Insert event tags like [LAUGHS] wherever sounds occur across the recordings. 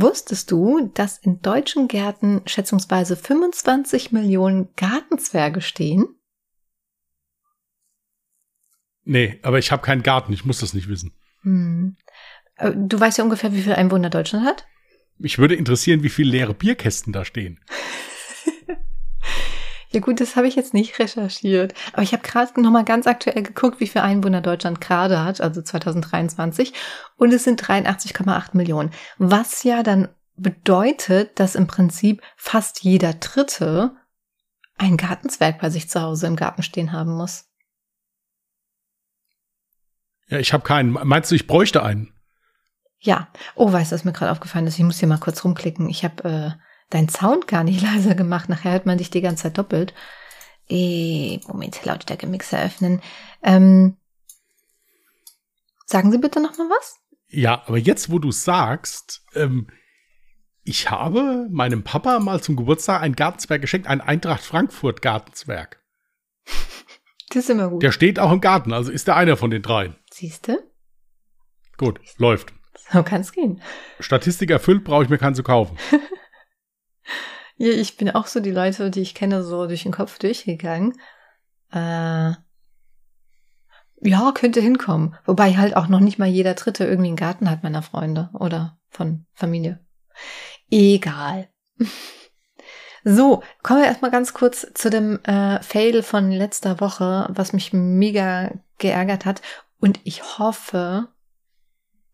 Wusstest du, dass in deutschen Gärten schätzungsweise 25 Millionen Gartenzwerge stehen? Nee, aber ich habe keinen Garten, ich muss das nicht wissen. Hm. Äh, du weißt ja ungefähr, wie viel Einwohner Deutschland hat? Mich würde interessieren, wie viele leere Bierkästen da stehen. [LAUGHS] ja gut, das habe ich jetzt nicht recherchiert. Aber ich habe gerade nochmal ganz aktuell geguckt, wie viele Einwohner Deutschland gerade hat, also 2023. Und es sind 83,8 Millionen. Was ja dann bedeutet, dass im Prinzip fast jeder Dritte ein Gartenzwerg bei sich zu Hause im Garten stehen haben muss. Ja, ich habe keinen. Meinst du, ich bräuchte einen? Ja. Oh, weißt du, was mir gerade aufgefallen ist? Ich muss hier mal kurz rumklicken. Ich habe äh, deinen Sound gar nicht [LAUGHS] leiser gemacht. Nachher hört man dich die ganze Zeit doppelt. Eh, Moment, Lautstärke-Mixer öffnen. Ähm, sagen Sie bitte noch mal was? Ja, aber jetzt, wo du sagst, ähm, ich habe meinem Papa mal zum Geburtstag ein Gartenzwerg geschenkt, ein Eintracht Frankfurt Gartenzwerg. [LAUGHS] Das ist immer gut. Der steht auch im Garten, also ist der einer von den dreien. Siehste? Gut, läuft. So kann es gehen. Statistik erfüllt, brauche ich mir keinen zu kaufen. [LAUGHS] ja, ich bin auch so die Leute, die ich kenne, so durch den Kopf durchgegangen. Äh, ja, könnte hinkommen. Wobei halt auch noch nicht mal jeder Dritte irgendwie einen Garten hat meiner Freunde oder von Familie. Egal. [LAUGHS] So, kommen wir erstmal ganz kurz zu dem äh, Fail von letzter Woche, was mich mega geärgert hat. Und ich hoffe,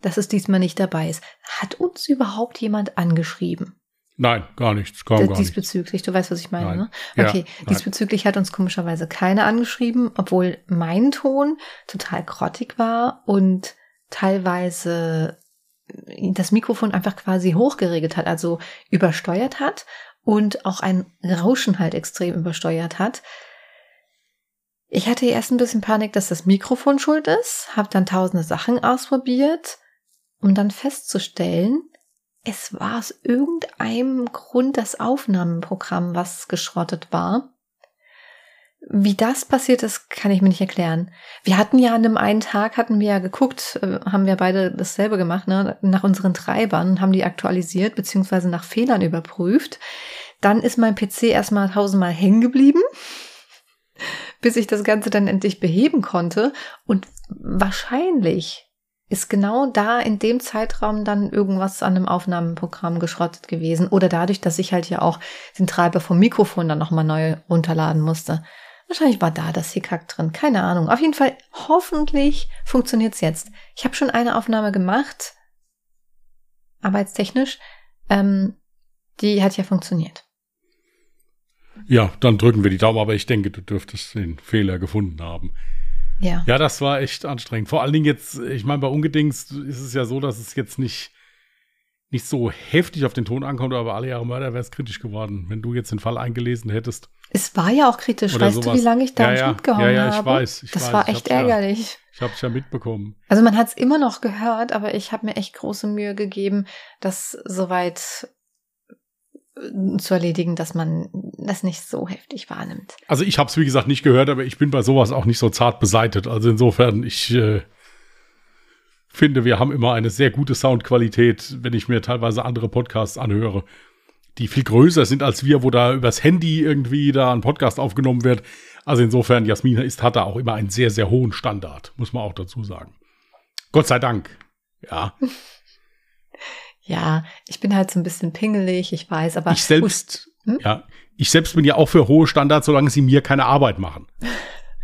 dass es diesmal nicht dabei ist. Hat uns überhaupt jemand angeschrieben? Nein, gar nichts. Kaum gar diesbezüglich, du weißt, was ich meine, nein. ne? Okay, ja, diesbezüglich hat uns komischerweise keiner angeschrieben, obwohl mein Ton total grottig war und teilweise das Mikrofon einfach quasi hochgeregelt hat, also übersteuert hat und auch ein Rauschen halt extrem übersteuert hat. Ich hatte erst ein bisschen Panik, dass das Mikrofon schuld ist, habe dann tausende Sachen ausprobiert, um dann festzustellen, es war aus irgendeinem Grund das Aufnahmeprogramm, was geschrottet war. Wie das passiert ist, kann ich mir nicht erklären. Wir hatten ja an einem einen Tag, hatten wir ja geguckt, äh, haben wir beide dasselbe gemacht, ne, nach unseren Treibern, haben die aktualisiert, beziehungsweise nach Fehlern überprüft. Dann ist mein PC erstmal tausendmal hängen geblieben, [LAUGHS] bis ich das Ganze dann endlich beheben konnte. Und wahrscheinlich ist genau da in dem Zeitraum dann irgendwas an einem Aufnahmeprogramm geschrottet gewesen. Oder dadurch, dass ich halt ja auch den Treiber vom Mikrofon dann nochmal neu runterladen musste. Wahrscheinlich war da das Hickhack drin. Keine Ahnung. Auf jeden Fall, hoffentlich funktioniert's jetzt. Ich habe schon eine Aufnahme gemacht, arbeitstechnisch. Ähm, die hat ja funktioniert. Ja, dann drücken wir die Daumen, aber ich denke, du dürftest den Fehler gefunden haben. Ja. Ja, das war echt anstrengend. Vor allen Dingen jetzt, ich meine, bei Ungedings ist es ja so, dass es jetzt nicht nicht so heftig auf den Ton ankommt, aber alle Jahre Mörder wäre es kritisch geworden, wenn du jetzt den Fall eingelesen hättest. Es war ja auch kritisch. Weißt sowas. du, wie lange ich da ja, einen Schnitt gehauen habe? Ja, ja, ich weiß. Ich das weiß, war echt ärgerlich. Ja, ich habe es ja mitbekommen. Also man hat es immer noch gehört, aber ich habe mir echt große Mühe gegeben, das soweit äh, zu erledigen, dass man das nicht so heftig wahrnimmt. Also ich habe es wie gesagt nicht gehört, aber ich bin bei sowas auch nicht so zart beseitet. Also insofern, ich äh, finde, wir haben immer eine sehr gute Soundqualität, wenn ich mir teilweise andere Podcasts anhöre, die viel größer sind als wir, wo da übers Handy irgendwie da ein Podcast aufgenommen wird. Also insofern, Jasmin ist, hat da auch immer einen sehr, sehr hohen Standard, muss man auch dazu sagen. Gott sei Dank. Ja. [LAUGHS] ja, ich bin halt so ein bisschen pingelig, ich weiß, aber. Ich selbst, hm? ja, ich selbst bin ja auch für hohe Standards, solange sie mir keine Arbeit machen.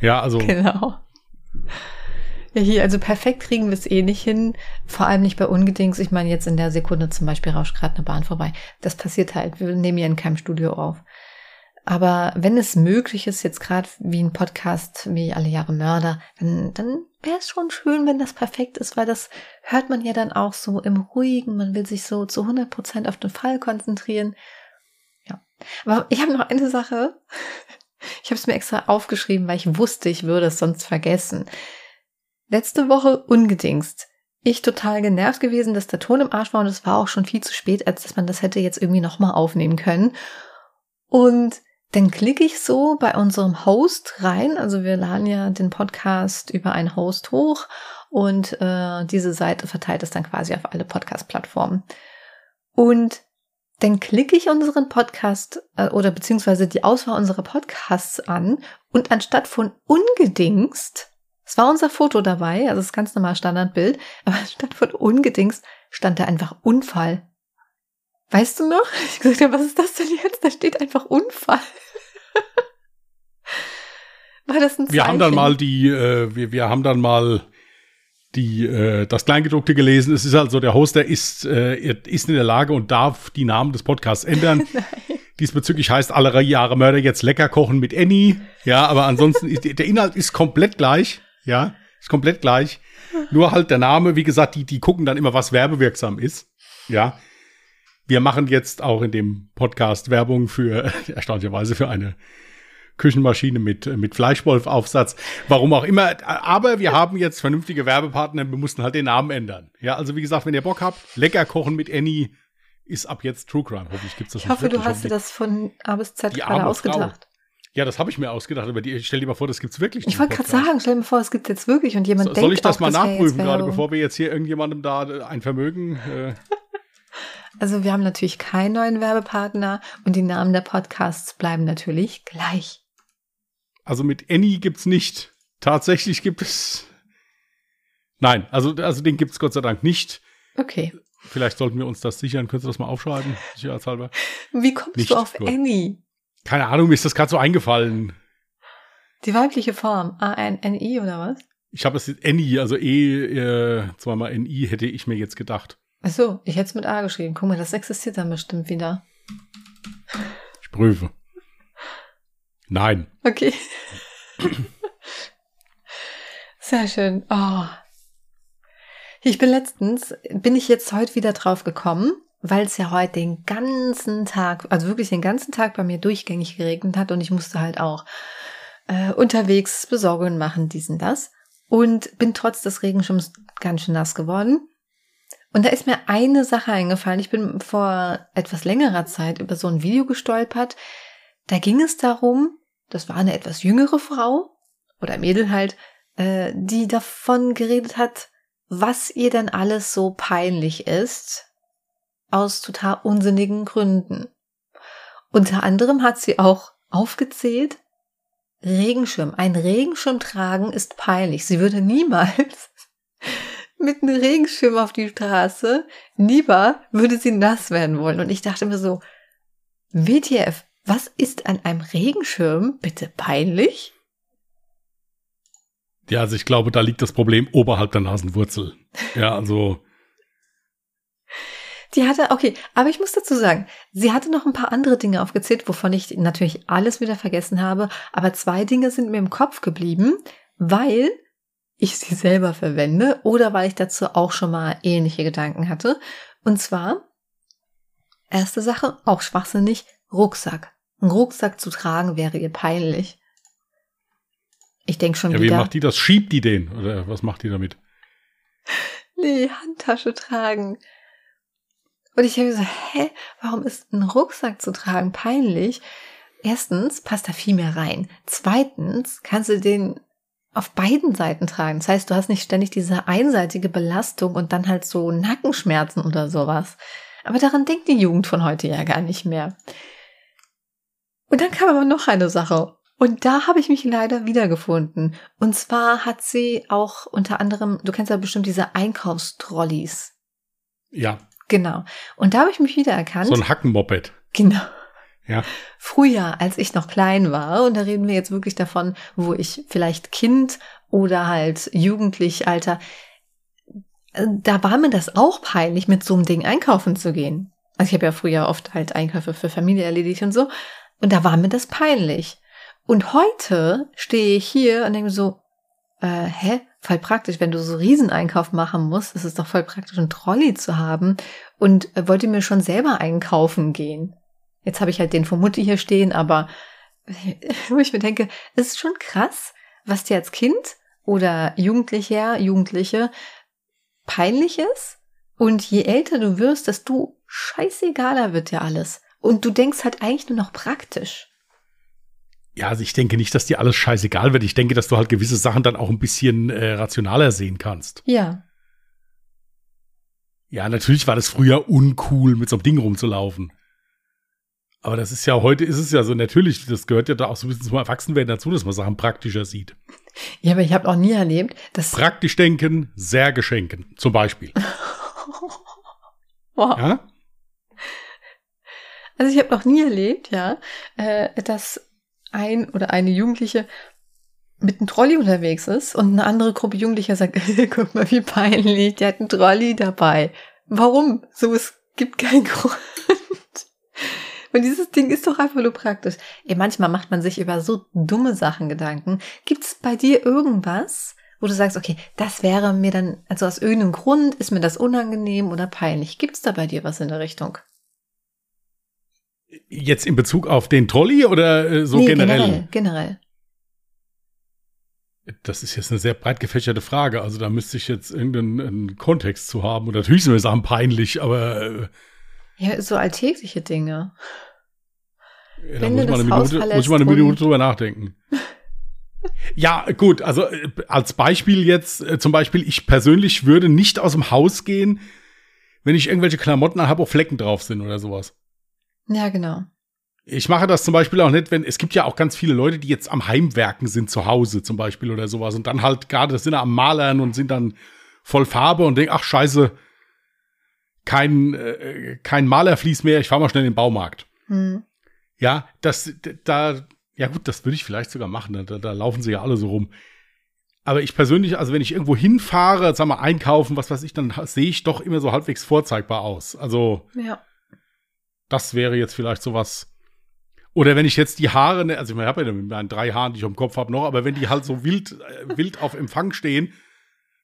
Ja, also. [LAUGHS] Genau. Ja, hier, also perfekt kriegen wir es eh nicht hin. Vor allem nicht bei Ungedings. Ich meine, jetzt in der Sekunde zum Beispiel rauscht gerade eine Bahn vorbei. Das passiert halt. Wir nehmen ja in keinem Studio auf. Aber wenn es möglich ist, jetzt gerade wie ein Podcast wie Alle Jahre Mörder, dann, dann wäre es schon schön, wenn das perfekt ist, weil das hört man ja dann auch so im Ruhigen. Man will sich so zu 100 Prozent auf den Fall konzentrieren. Aber ich habe noch eine Sache. Ich habe es mir extra aufgeschrieben, weil ich wusste, ich würde es sonst vergessen. Letzte Woche ungedingst. Ich total genervt gewesen, dass der Ton im Arsch war und es war auch schon viel zu spät, als dass man das hätte jetzt irgendwie nochmal aufnehmen können. Und dann klicke ich so bei unserem Host rein. Also wir laden ja den Podcast über einen Host hoch und äh, diese Seite verteilt es dann quasi auf alle Podcast-Plattformen. Und dann klicke ich unseren Podcast äh, oder beziehungsweise die Auswahl unserer Podcasts an und anstatt von ungedingst, es war unser Foto dabei, also das ganz normal Standardbild, [LAUGHS] aber anstatt von ungedingst stand da einfach Unfall. Weißt du noch? [LAUGHS] Ich gesagt, ja, was ist das denn jetzt? Da steht einfach Unfall. [LAUGHS] war das ein Zeichen? Wir haben dann mal die, äh, wir, wir haben dann mal die äh, das Kleingedruckte gelesen. Es ist also der Hoster ist äh, ist in der Lage und darf die Namen des Podcasts ändern. [LAUGHS] Diesbezüglich heißt alle Jahre Mörder jetzt lecker kochen mit Annie. Ja, aber ansonsten ist der Inhalt ist komplett gleich. Ja, ist komplett gleich. Nur halt der Name, wie gesagt, die die gucken dann immer, was werbewirksam ist. Ja. Wir machen jetzt auch in dem Podcast Werbung für [LAUGHS] erstaunlicherweise für eine Küchenmaschine mit, mit Fleischwolf-Aufsatz. Warum auch immer. Aber wir haben jetzt vernünftige Werbepartner. Wir mussten halt den Namen ändern. Ja, also wie gesagt, wenn ihr Bock habt, lecker kochen mit Annie ist ab jetzt True Crime. Hoffentlich gibt's das Ich hoffe, du hast dir das von A bis Z gerade ausgedacht. Frau. Ja, das habe ich mir ausgedacht, aber die, stell dir mal vor, das gibt's wirklich. Ich wollte gerade sagen, stell dir mal vor, es gibt jetzt wirklich und jemand so, denkt Soll ich das auch, mal nachprüfen, gerade bevor wir jetzt hier irgendjemandem da ein Vermögen äh, Also wir haben natürlich keinen neuen Werbepartner und die Namen der Podcasts bleiben natürlich gleich. Also mit Annie gibt's nicht. Tatsächlich gibt es. Nein, also, also den gibt's Gott sei Dank nicht. Okay. Vielleicht sollten wir uns das sichern. Könntest du das mal aufschreiben, sicherheitshalber? Wie kommst nicht. du auf Gut. Annie? Keine Ahnung, mir ist das gerade so eingefallen. Die weibliche Form, A-N-N-I oder was? Ich habe es Annie, also E, äh, zweimal N-I hätte ich mir jetzt gedacht. Ach so, ich hätte es mit A geschrieben. Guck mal, das existiert dann bestimmt wieder. Ich prüfe. Nein. Okay. Sehr schön. Oh. Ich bin letztens, bin ich jetzt heute wieder drauf gekommen, weil es ja heute den ganzen Tag, also wirklich den ganzen Tag bei mir durchgängig geregnet hat und ich musste halt auch äh, unterwegs Besorgungen machen, diesen das. Und bin trotz des Regenschirms ganz schön nass geworden. Und da ist mir eine Sache eingefallen. Ich bin vor etwas längerer Zeit über so ein Video gestolpert. Da ging es darum, das war eine etwas jüngere Frau oder Mädel halt, äh, die davon geredet hat, was ihr denn alles so peinlich ist, aus total unsinnigen Gründen. Unter anderem hat sie auch aufgezählt, Regenschirm. Ein Regenschirm tragen ist peinlich. Sie würde niemals [LAUGHS] mit einem Regenschirm auf die Straße, lieber würde sie nass werden wollen. Und ich dachte mir so, WTF, was ist an einem Regenschirm bitte peinlich? Ja, also ich glaube, da liegt das Problem oberhalb der Nasenwurzel. Ja, also. Die hatte, okay, aber ich muss dazu sagen, sie hatte noch ein paar andere Dinge aufgezählt, wovon ich natürlich alles wieder vergessen habe, aber zwei Dinge sind mir im Kopf geblieben, weil ich sie selber verwende oder weil ich dazu auch schon mal ähnliche Gedanken hatte. Und zwar, erste Sache, auch schwachsinnig, Rucksack. Ein Rucksack zu tragen wäre ihr peinlich. Ich denke schon ja, wieder. Wie macht die das? Schiebt die den? Oder was macht die damit? Nee, Handtasche tragen. Und ich habe so, hä, warum ist ein Rucksack zu tragen peinlich? Erstens passt da viel mehr rein. Zweitens kannst du den auf beiden Seiten tragen. Das heißt, du hast nicht ständig diese einseitige Belastung und dann halt so Nackenschmerzen oder sowas. Aber daran denkt die Jugend von heute ja gar nicht mehr. Und dann kam aber noch eine Sache. Und da habe ich mich leider wiedergefunden. Und zwar hat sie auch unter anderem, du kennst ja bestimmt diese Einkaufstrolleys. Ja. Genau. Und da habe ich mich wiedererkannt. So ein Hackenmoped. Genau. Ja. Früher, als ich noch klein war, und da reden wir jetzt wirklich davon, wo ich vielleicht Kind oder halt jugendlich Alter, äh, da war mir das auch peinlich, mit so einem Ding einkaufen zu gehen. Also ich habe ja früher oft halt Einkäufe für Familie erledigt und so. Und da war mir das peinlich. Und heute stehe ich hier und denke so, äh, hä? Voll praktisch, wenn du so Rieseneinkauf machen musst, ist es doch voll praktisch, einen Trolley zu haben. Und äh, wollte mir schon selber einkaufen gehen. Jetzt habe ich halt den von Mutti hier stehen, aber [LAUGHS] wo ich mir denke, es ist schon krass, was dir als Kind oder Jugendlicher, Jugendliche peinlich ist. Und je älter du wirst, desto scheißegaler wird dir alles. Und du denkst halt eigentlich nur noch praktisch. Ja, also ich denke nicht, dass dir alles scheißegal wird. Ich denke, dass du halt gewisse Sachen dann auch ein bisschen äh, rationaler sehen kannst. Ja. Ja, natürlich war das früher uncool, mit so einem Ding rumzulaufen. Aber das ist ja, heute ist es ja so, natürlich, das gehört ja da auch so ein bisschen zum Erwachsenwerden dazu, dass man Sachen praktischer sieht. Ja, aber ich habe auch nie erlebt, dass. Praktisch denken, sehr geschenken, zum Beispiel. [LAUGHS] wow. Ja? Also ich habe noch nie erlebt, ja, äh, dass ein oder eine Jugendliche mit einem Trolley unterwegs ist und eine andere Gruppe Jugendlicher sagt, [LAUGHS] guck mal, wie peinlich, der hat einen Trolley dabei. Warum? So, es gibt keinen [LAUGHS] Grund. Und dieses Ding ist doch einfach nur praktisch. Ey, manchmal macht man sich über so dumme Sachen Gedanken. Gibt's bei dir irgendwas, wo du sagst, okay, das wäre mir dann, also aus irgendeinem Grund ist mir das unangenehm oder peinlich. Gibt's da bei dir was in der Richtung? Jetzt in Bezug auf den Trolley oder äh, so nee, generell? Generell, generell. Das ist jetzt eine sehr breit gefächerte Frage. Also da müsste ich jetzt irgendeinen Kontext zu haben. Und natürlich sind wir Sachen peinlich, aber. Äh, ja, so alltägliche Dinge. Ja, da muss, man eine Minute, muss ich mal eine Minute drüber nachdenken. [LAUGHS] ja, gut, also äh, als Beispiel jetzt, zum Beispiel, ich persönlich würde nicht aus dem Haus gehen, wenn ich irgendwelche Klamotten habe, wo Flecken drauf sind oder sowas. Ja, genau. Ich mache das zum Beispiel auch nicht, wenn es gibt ja auch ganz viele Leute, die jetzt am Heimwerken sind zu Hause zum Beispiel oder sowas und dann halt gerade sind am Malern und sind dann voll Farbe und denken, ach scheiße, kein, äh, kein Malerflies mehr, ich fahre mal schnell in den Baumarkt. Hm. Ja, das, da, ja gut, das würde ich vielleicht sogar machen, da, da laufen sie ja alle so rum. Aber ich persönlich, also wenn ich irgendwo hinfahre, sag mal einkaufen, was weiß ich, dann sehe ich doch immer so halbwegs vorzeigbar aus. Also, ja. Das wäre jetzt vielleicht sowas, oder wenn ich jetzt die Haare, ne, also ich habe ja mit meinen drei Haaren, die ich am Kopf habe, noch, aber wenn die halt so wild, äh, wild auf Empfang stehen,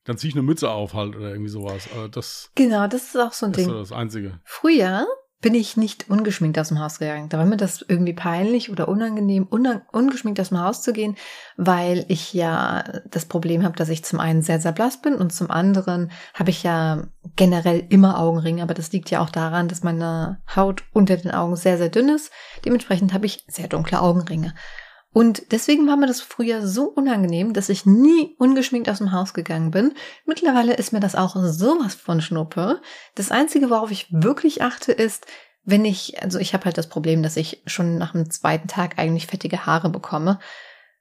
dann ziehe ich eine Mütze auf halt oder irgendwie sowas. Also das, genau, das ist auch so ein das Ding. Das ist das Einzige. Früher bin ich nicht ungeschminkt aus dem Haus gegangen. Da war mir das irgendwie peinlich oder unangenehm, ungeschminkt aus dem Haus zu gehen, weil ich ja das Problem habe, dass ich zum einen sehr, sehr blass bin und zum anderen habe ich ja generell immer Augenringe, aber das liegt ja auch daran, dass meine Haut unter den Augen sehr, sehr dünn ist. Dementsprechend habe ich sehr dunkle Augenringe. Und deswegen war mir das früher so unangenehm, dass ich nie ungeschminkt aus dem Haus gegangen bin. Mittlerweile ist mir das auch sowas von Schnuppe. Das Einzige, worauf ich wirklich achte, ist, wenn ich, also ich habe halt das Problem, dass ich schon nach dem zweiten Tag eigentlich fettige Haare bekomme.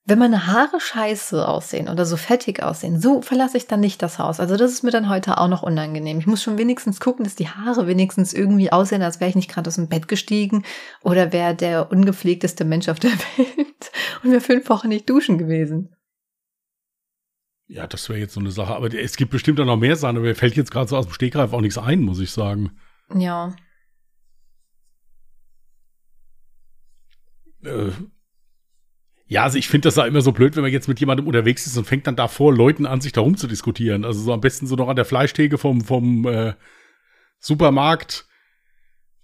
Wenn meine Haare scheiße aussehen oder so fettig aussehen, so verlasse ich dann nicht das Haus. Also das ist mir dann heute auch noch unangenehm. Ich muss schon wenigstens gucken, dass die Haare wenigstens irgendwie aussehen, als wäre ich nicht gerade aus dem Bett gestiegen oder wäre der ungepflegteste Mensch auf der [LAUGHS] Welt und wäre fünf Wochen nicht duschen gewesen. Ja, das wäre jetzt so eine Sache. Aber es gibt bestimmt auch noch mehr Sachen, aber mir fällt jetzt gerade so aus dem Stegreif auch nichts ein, muss ich sagen. Ja. Äh, ja, also ich finde das ja immer so blöd, wenn man jetzt mit jemandem unterwegs ist und fängt dann da vor Leuten an, sich da rum zu diskutieren. Also so am besten so noch an der Fleischtheke vom, vom äh, Supermarkt.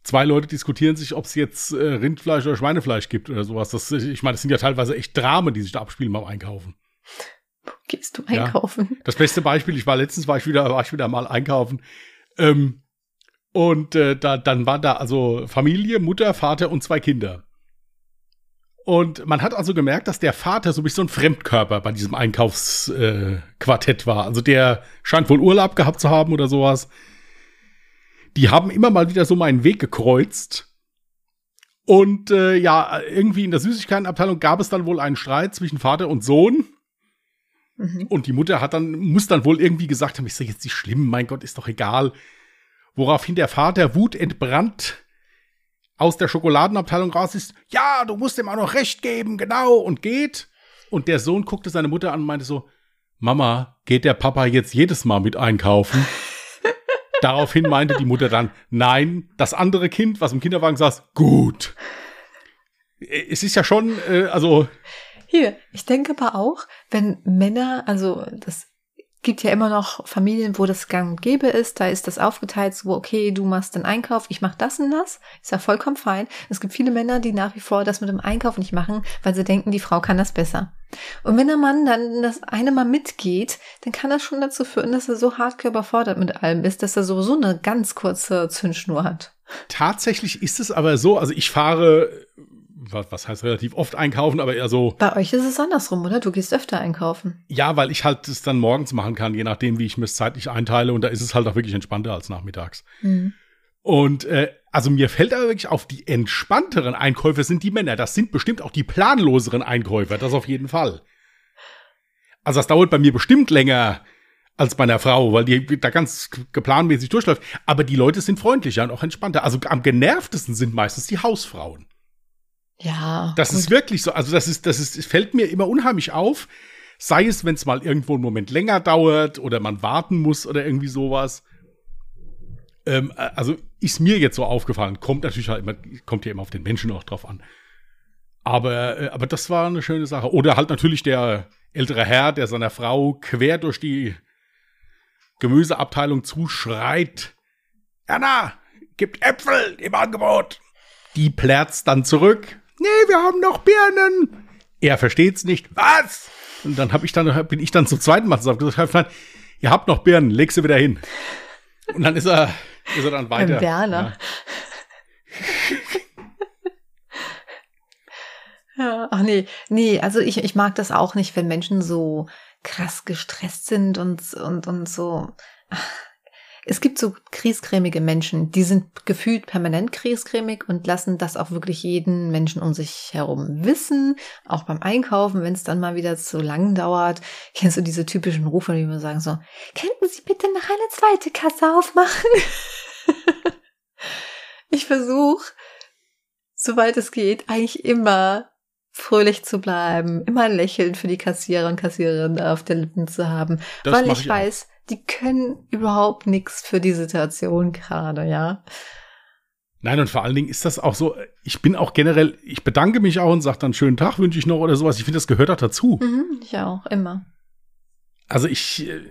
Zwei Leute diskutieren sich, ob es jetzt äh, Rindfleisch oder Schweinefleisch gibt oder sowas. Das, ich meine, das sind ja teilweise echt Dramen, die sich da abspielen beim Einkaufen. Wo gehst du einkaufen? Ja, das beste Beispiel, ich war letztens, war ich wieder, war ich wieder mal einkaufen. Ähm, und äh, da, dann war da also Familie, Mutter, Vater und zwei Kinder. Und man hat also gemerkt, dass der Vater so ein bisschen so ein Fremdkörper bei diesem Einkaufsquartett äh, war. Also der scheint wohl Urlaub gehabt zu haben oder sowas. Die haben immer mal wieder so meinen Weg gekreuzt. Und äh, ja, irgendwie in der Süßigkeitenabteilung gab es dann wohl einen Streit zwischen Vater und Sohn. Mhm. Und die Mutter hat dann, muss dann wohl irgendwie gesagt haben, ist doch jetzt nicht schlimm, mein Gott, ist doch egal. Woraufhin der Vater wutentbrannt aus der Schokoladenabteilung raus ist, ja, du musst ihm auch noch recht geben, genau, und geht. Und der Sohn guckte seine Mutter an und meinte so, Mama, geht der Papa jetzt jedes Mal mit einkaufen? [LAUGHS] Daraufhin meinte die Mutter dann, nein, das andere Kind, was im Kinderwagen saß, gut. Es ist ja schon, äh, also. Hier, ich denke aber auch, wenn Männer, also das gibt ja immer noch Familien, wo das gang und gäbe ist. Da ist das aufgeteilt, so, okay, du machst den Einkauf, ich mach das und das. Ist ja vollkommen fein. Es gibt viele Männer, die nach wie vor das mit dem Einkauf nicht machen, weil sie denken, die Frau kann das besser. Und wenn der Mann dann das eine Mal mitgeht, dann kann das schon dazu führen, dass er so hardcore überfordert mit allem ist, dass er sowieso eine ganz kurze Zündschnur hat. Tatsächlich ist es aber so, also ich fahre was, heißt relativ oft einkaufen, aber eher so. Bei euch ist es andersrum, oder? Du gehst öfter einkaufen. Ja, weil ich halt es dann morgens machen kann, je nachdem, wie ich mir es zeitlich einteile. Und da ist es halt auch wirklich entspannter als nachmittags. Mhm. Und äh, also mir fällt aber wirklich auf, die entspannteren Einkäufer sind die Männer. Das sind bestimmt auch die planloseren Einkäufer, das auf jeden Fall. Also das dauert bei mir bestimmt länger als bei einer Frau, weil die da ganz geplanmäßig durchläuft. Aber die Leute sind freundlicher und auch entspannter. Also am genervtesten sind meistens die Hausfrauen. Ja. Das gut. ist wirklich so. Also das ist, das ist, fällt mir immer unheimlich auf. Sei es, wenn es mal irgendwo einen Moment länger dauert oder man warten muss oder irgendwie sowas. Ähm, also ist mir jetzt so aufgefallen. Kommt natürlich halt immer, kommt ja immer auf den Menschen auch drauf an. Aber, äh, aber das war eine schöne Sache. Oder halt natürlich der ältere Herr, der seiner Frau quer durch die Gemüseabteilung zuschreit. Erna, gibt Äpfel im Angebot. Die plärzt dann zurück. Nee, wir haben noch Birnen. Er versteht's nicht. Was? Und dann hab ich dann, bin ich dann zum zweiten Mal gesagt, ihr habt noch Birnen, leg sie wieder hin. Und dann ist er, ist er dann weiter. Ein Werner. Ja. [LAUGHS] ja. Ach nee, nee, also ich, ich mag das auch nicht, wenn Menschen so krass gestresst sind und, und, und so. Es gibt so kriescremige Menschen, die sind gefühlt permanent kriescremig und lassen das auch wirklich jeden Menschen um sich herum wissen. Auch beim Einkaufen, wenn es dann mal wieder zu lang dauert. Kennst du diese typischen Rufe, die immer sagen so, könnten Sie bitte noch eine zweite Kasse aufmachen? [LAUGHS] ich versuche, soweit es geht, eigentlich immer fröhlich zu bleiben, immer ein Lächeln für die Kassierer und Kassiererinnen auf der Lippen zu haben, das weil ich, ich weiß, die können überhaupt nichts für die Situation gerade, ja. Nein, und vor allen Dingen ist das auch so, ich bin auch generell, ich bedanke mich auch und sage dann schönen Tag wünsche ich noch oder sowas. Ich finde, das gehört auch dazu. Mhm, ich auch, immer. Also ich, äh,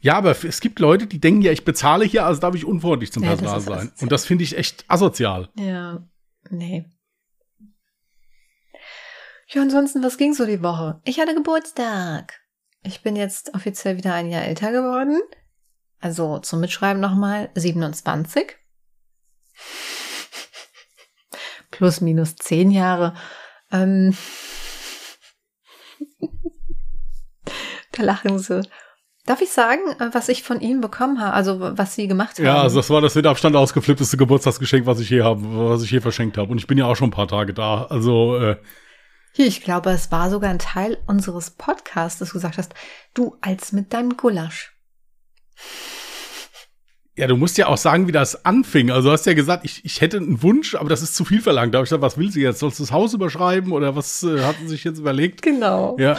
ja, aber es gibt Leute, die denken ja, ich bezahle hier, also darf ich unfreundlich zum ja, Personal sein. Asozial. Und das finde ich echt asozial. Ja, nee. Ja, ansonsten, was ging so die Woche? Ich hatte Geburtstag. Ich bin jetzt offiziell wieder ein Jahr älter geworden. Also zum Mitschreiben nochmal 27. [LAUGHS] Plus minus 10 Jahre. Ähm [LAUGHS] da lachen sie. Darf ich sagen, was ich von ihm bekommen habe, also was sie gemacht haben? Ja, also das war das mit Abstand ausgeflippteste Geburtstagsgeschenk, was ich je habe, was ich je verschenkt habe. Und ich bin ja auch schon ein paar Tage da. Also äh, ich glaube, es war sogar ein Teil unseres Podcasts, dass du gesagt hast, du als mit deinem Gulasch. Ja, du musst ja auch sagen, wie das anfing. Also du hast ja gesagt, ich, ich hätte einen Wunsch, aber das ist zu viel verlangt. Da habe ich gesagt, was will sie jetzt? Sollst du das Haus überschreiben oder was äh, hat sie sich jetzt überlegt? Genau. Ja.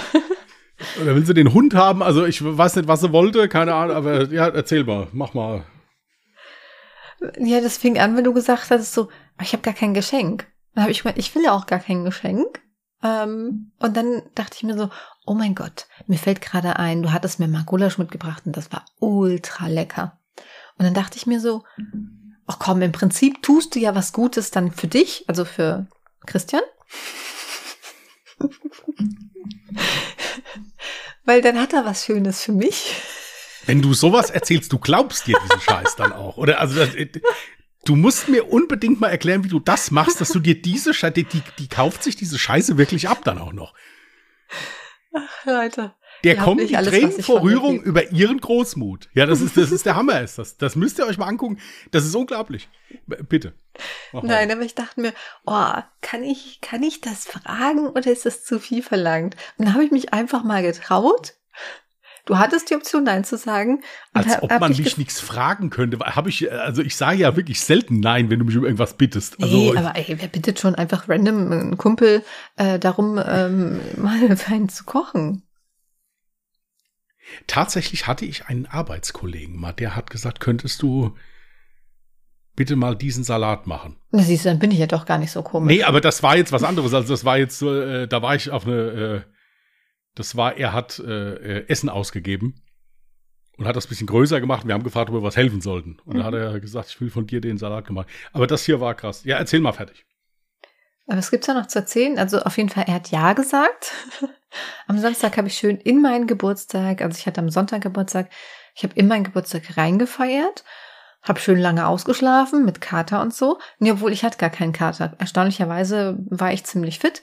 Oder will sie den Hund haben? Also ich weiß nicht, was sie wollte, keine Ahnung, aber ja, erzähl mal, mach mal. Ja, das fing an, wenn du gesagt hast, so, ich habe gar kein Geschenk. Dann habe ich gemeint, ich will ja auch gar kein Geschenk. Ähm, und dann dachte ich mir so, oh mein Gott, mir fällt gerade ein, du hattest mir mal Gulasch mitgebracht und das war ultra lecker. Und dann dachte ich mir so, ach komm, im Prinzip tust du ja was Gutes dann für dich, also für Christian. [LAUGHS] Weil dann hat er was Schönes für mich. Wenn du sowas erzählst, du glaubst dir diesen Scheiß dann auch. Oder also das, Du musst mir unbedingt mal erklären, wie du das machst, dass du dir diese Scheiße, die, die, die kauft sich diese Scheiße wirklich ab dann auch noch. Ach, Leute. Der kommt die alles, Tränen vor Rührung über ihren Großmut. Ja, das ist, das ist der [LAUGHS] Hammer, ist das. Das müsst ihr euch mal angucken. Das ist unglaublich. Bitte. Nein, aber ich dachte mir, oh, kann ich, kann ich das fragen oder ist das zu viel verlangt? Und dann habe ich mich einfach mal getraut Du hattest die Option, Nein zu sagen. Als ob man mich nichts fragen könnte. Habe ich, also ich sage ja wirklich selten Nein, wenn du mich um irgendwas bittest. Also, nee, aber ey, wer bittet schon einfach random einen Kumpel äh, darum, ähm, [LAUGHS] mal für einen zu kochen? Tatsächlich hatte ich einen Arbeitskollegen mal, der hat gesagt, könntest du bitte mal diesen Salat machen. Na siehst du, dann bin ich ja doch gar nicht so komisch. Nee, aber das war jetzt was anderes. Also das war jetzt, äh, da war ich auf eine äh, das war, er hat äh, äh, Essen ausgegeben und hat das ein bisschen größer gemacht. Wir haben gefragt, ob wir was helfen sollten. Und mhm. da hat er gesagt, ich will von dir den Salat gemacht. Aber das hier war krass. Ja, erzähl mal fertig. Aber es gibt ja noch zu erzählen. Also auf jeden Fall, er hat Ja gesagt. [LAUGHS] am Samstag habe ich schön in meinen Geburtstag, also ich hatte am Sonntag Geburtstag, ich habe in meinen Geburtstag reingefeiert. hab schön lange ausgeschlafen mit Kater und so. Nee, obwohl ich hatte gar keinen Kater. Erstaunlicherweise war ich ziemlich fit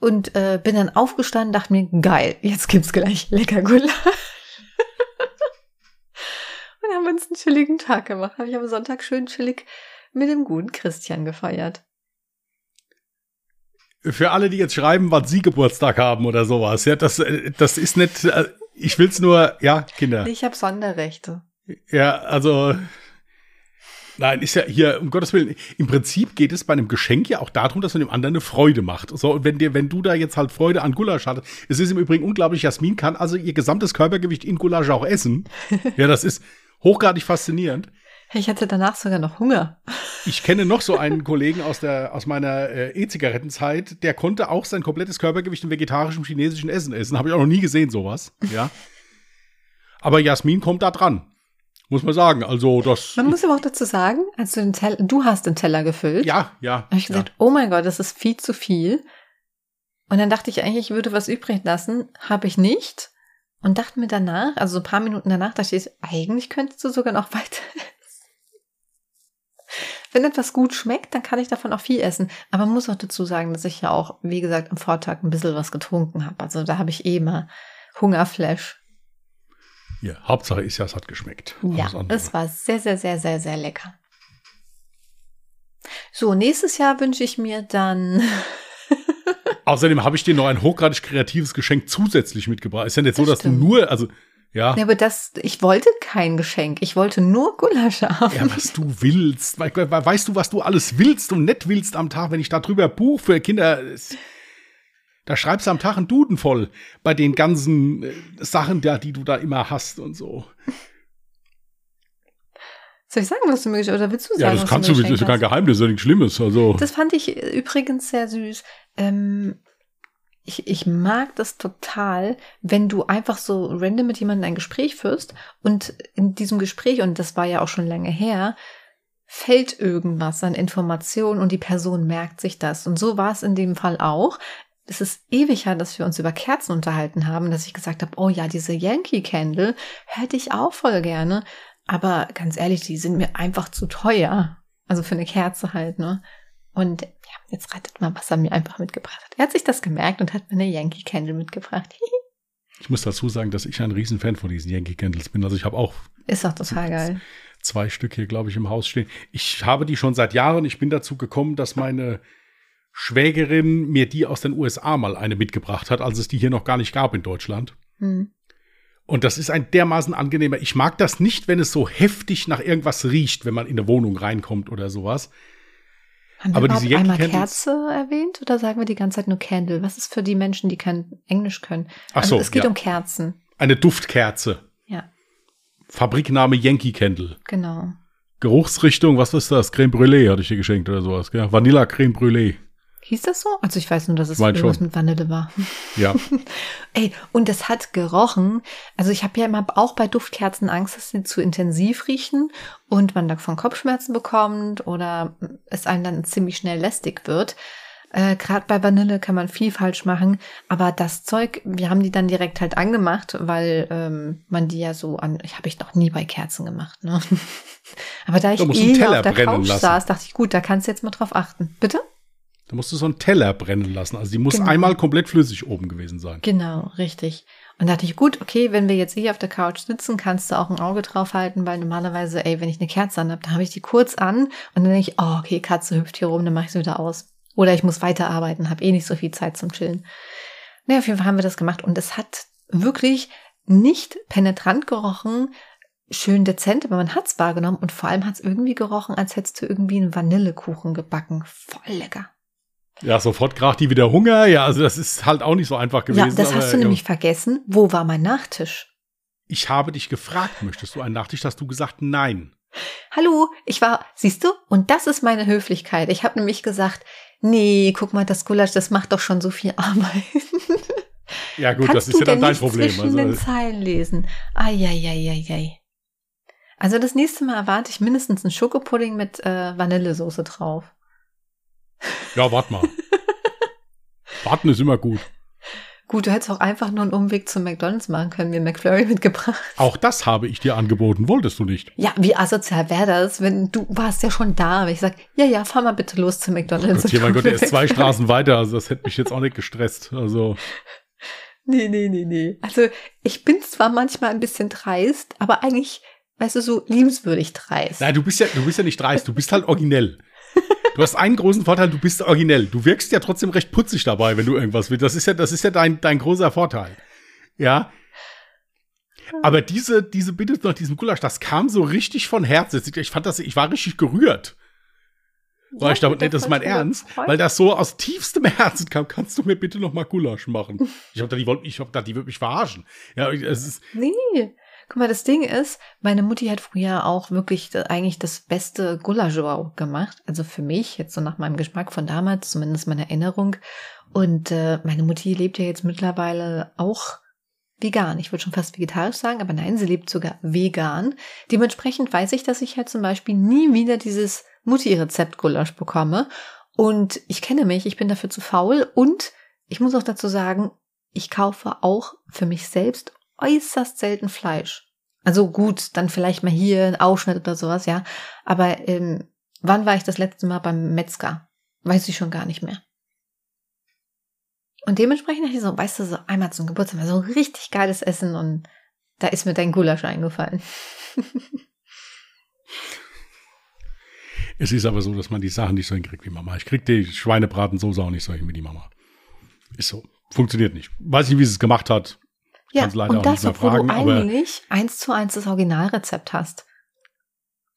und äh, bin dann aufgestanden, dachte mir, geil, jetzt gibt's gleich lecker Gulasch. [LAUGHS] und haben uns einen chilligen Tag gemacht. Habe ich am Sonntag schön chillig mit dem guten Christian gefeiert. Für alle, die jetzt schreiben, wann sie Geburtstag haben oder sowas, ja, das, äh, das ist nicht, äh, ich will's nur, ja, Kinder. Ich habe Sonderrechte. Ja, also Nein, ist ja hier, um Gottes Willen, im Prinzip geht es bei einem Geschenk ja auch darum, dass man dem anderen eine Freude macht. So, und wenn dir, wenn du da jetzt halt Freude an Gulasch hattest, es ist im Übrigen unglaublich, Jasmin kann also ihr gesamtes Körpergewicht in Gulasch auch essen. [LAUGHS] ja, das ist hochgradig faszinierend. Ich hatte danach sogar noch Hunger. Ich kenne noch so einen Kollegen aus der aus meiner äh, E-Zigarettenzeit, der konnte auch sein komplettes Körpergewicht in vegetarischem chinesischen Essen essen. Habe ich auch noch nie gesehen sowas. Ja. Aber Jasmin kommt da dran. Muss man sagen. Also das. Man muss aber auch dazu sagen, als du den Teller, du hast den Teller gefüllt. Ja, ja. Habe ich gesagt, ja. oh mein Gott, das ist viel zu viel. Und dann dachte ich eigentlich, ich würde was übrig lassen. Habe ich nicht. Und dachte mir danach, also so ein paar Minuten danach, dachte ich, eigentlich könntest du sogar noch [LAUGHS] weiter Wenn etwas gut schmeckt, dann kann ich davon auch viel essen. Aber man muss auch dazu sagen, dass ich ja auch, wie gesagt, am Vortag ein bisschen was getrunken habe. Also da habe ich eh mal Hungerflash. Ja, Hauptsache ist ja, es hat geschmeckt. Ja, es war sehr, sehr, sehr, sehr, sehr lecker. So, nächstes Jahr wünsche ich mir dann. [LAUGHS] Außerdem habe ich dir noch ein hochgradig kreatives Geschenk zusätzlich mitgebracht. Ist ja nicht das so, dass stimmt. du nur, also ja. ja. aber das, ich wollte kein Geschenk. Ich wollte nur Gulasch haben. Ja, was du willst. Weißt du, was du alles willst und nicht willst am Tag, wenn ich da drüber Buch für Kinder. Da schreibst du am Tag einen Duden voll bei den ganzen äh, Sachen da, die du da immer hast und so. Soll ich sagen, was du mir geschenkt oder willst du sagen? Ja, das kannst du, das ist kein Geheimnis, das ist nichts Schlimmes. Also. Das fand ich übrigens sehr süß. Ähm, ich, ich mag das total, wenn du einfach so random mit jemandem ein Gespräch führst und in diesem Gespräch, und das war ja auch schon lange her, fällt irgendwas an Informationen und die Person merkt sich das. Und so war es in dem Fall auch es ist ewig her, dass wir uns über Kerzen unterhalten haben, dass ich gesagt habe, oh ja, diese Yankee Candle hätte ich auch voll gerne. Aber ganz ehrlich, die sind mir einfach zu teuer. Also für eine Kerze halt, ne? Und ja, jetzt ratet mal, was er mir einfach mitgebracht hat. Er hat sich das gemerkt und hat mir eine Yankee Candle mitgebracht. ich muss dazu sagen, dass ich ein Riesenfan von diesen Yankee Candles bin. Also ich habe auch. Ist doch total geil. Zwei Stück hier, glaube ich, im Haus stehen. Ich habe die schon seit Jahren. Ich bin dazu gekommen, dass meine Schwägerin mir die aus den USA mal eine mitgebracht hat, als es die hier noch gar nicht gab in Deutschland. Mhm. Und das ist ein dermaßen angenehmer. Ich mag das nicht, wenn es so heftig nach irgendwas riecht, wenn man in eine Wohnung reinkommt oder sowas. Haben Aber wir diese einmal Kerze erwähnt oder sagen wir die ganze Zeit nur Candle? Was ist für die Menschen, die kein Englisch können? Ach also so, es geht ja. um Kerzen. Eine Duftkerze. Ja. Fabrikname Yankee Candle. Genau. Geruchsrichtung, was ist das? Creme Brûlée hatte ich dir geschenkt oder sowas. Gell? Vanilla Creme Brûlée. Hieß das so? Also ich weiß nur, dass es mein irgendwas schon. mit Vanille war. Ja. [LAUGHS] Ey, und es hat gerochen. Also ich habe ja immer auch bei Duftkerzen Angst, dass sie zu intensiv riechen und man davon Kopfschmerzen bekommt oder es einem dann ziemlich schnell lästig wird. Äh, Gerade bei Vanille kann man viel falsch machen, aber das Zeug, wir haben die dann direkt halt angemacht, weil ähm, man die ja so an, ich habe ich noch nie bei Kerzen gemacht, ne? [LAUGHS] aber da ich eh auf der Couch lassen. saß, dachte ich, gut, da kannst du jetzt mal drauf achten. Bitte? Da musst du so einen Teller brennen lassen. Also die muss genau. einmal komplett flüssig oben gewesen sein. Genau, richtig. Und da dachte ich, gut, okay, wenn wir jetzt hier auf der Couch sitzen, kannst du auch ein Auge drauf halten, weil normalerweise, ey, wenn ich eine Kerze an habe, dann habe ich die kurz an und dann denke ich, oh, okay, Katze hüpft hier rum, dann mache ich sie wieder aus. Oder ich muss weiterarbeiten, habe eh nicht so viel Zeit zum Chillen. Naja, auf jeden Fall haben wir das gemacht und es hat wirklich nicht penetrant gerochen, schön dezent, aber man hat's wahrgenommen und vor allem hat's irgendwie gerochen, als hättest du irgendwie einen Vanillekuchen gebacken. Voll lecker. Ja, sofort krach die wieder Hunger. Ja, also das ist halt auch nicht so einfach gewesen. Ja, das hast du nämlich vergessen. Wo war mein Nachtisch? Ich habe dich gefragt, möchtest du einen Nachtisch? Hast du gesagt, nein. Hallo, ich war, siehst du? Und das ist meine Höflichkeit. Ich habe nämlich gesagt, nee, guck mal, das Gulasch, das macht doch schon so viel [LAUGHS] Arbeit. Ja gut, Kannst das ist ja dann dein Problem. Zwischen also, den Zeilen lesen. Eieieiei. Also das nächste Mal erwarte ich mindestens einen Schokopudding mit äh, Vanillesoße drauf. Ja, warte mal. [LAUGHS] Warten ist immer gut. Gut, du hättest auch einfach nur einen Umweg zum McDonalds machen können, mir McFlurry mitgebracht. Auch das habe ich dir angeboten, wolltest du nicht? Ja, wie asozial wäre das, wenn du warst ja schon da, wenn ich sag, ja, ja, fahr mal bitte los zum McDonalds. Oh Gott, mein Gott, er ist zwei Straßen weiter, also das hätte mich jetzt auch nicht gestresst. Also. Nee, nee, nee, nee. Also ich bin zwar manchmal ein bisschen dreist, aber eigentlich, weißt du, so liebenswürdig dreist. Nein, du bist ja, du bist ja nicht dreist, du bist halt originell. Du hast einen großen Vorteil, du bist originell. Du wirkst ja trotzdem recht putzig dabei, wenn du irgendwas willst. Das ist ja, das ist ja dein, dein großer Vorteil. Ja. Aber diese, diese Bitte nach diesem Gulasch, das kam so richtig von Herzen. Ich fand das, ich war richtig gerührt. Ja, weil ich dachte, nee, das ist mein Ernst, weil das so aus tiefstem Herzen kam. Kannst du mir bitte noch mal Gulasch machen? [LAUGHS] Ich hab da, die wollten, ich hab da, die wird mich verarschen. Ja, es ist. Nee. Guck mal, das Ding ist, meine Mutti hat früher auch wirklich eigentlich das beste Gulasch gemacht. Also für mich, jetzt so nach meinem Geschmack von damals, zumindest meine Erinnerung. Und äh, meine Mutti lebt ja jetzt mittlerweile auch vegan. Ich würde schon fast vegetarisch sagen, aber nein, sie lebt sogar vegan. Dementsprechend weiß ich, dass ich halt zum Beispiel nie wieder dieses Mutti-Rezept-Gulasch bekomme. Und ich kenne mich, ich bin dafür zu faul. Und ich muss auch dazu sagen, ich kaufe auch für mich selbst äußerst selten Fleisch. Also gut, dann vielleicht mal hier ein Ausschnitt oder sowas, ja. Aber ähm, wann war ich das letzte Mal beim Metzger? Weiß ich schon gar nicht mehr. Und dementsprechend habe ich so, weißt du, so einmal zum Geburtstag so richtig geiles Essen und da ist mir dein Gulasch eingefallen. es ist aber so, dass man die Sachen nicht so hinkriegt wie Mama. Ich krieg die Schweinebratensoße auch nicht so hin wie die Mama. Ist so. Funktioniert nicht. Weiß nicht, wie sie es gemacht hat. Ja, und das, obwohl fragen, du eigentlich eins zu eins das Originalrezept hast.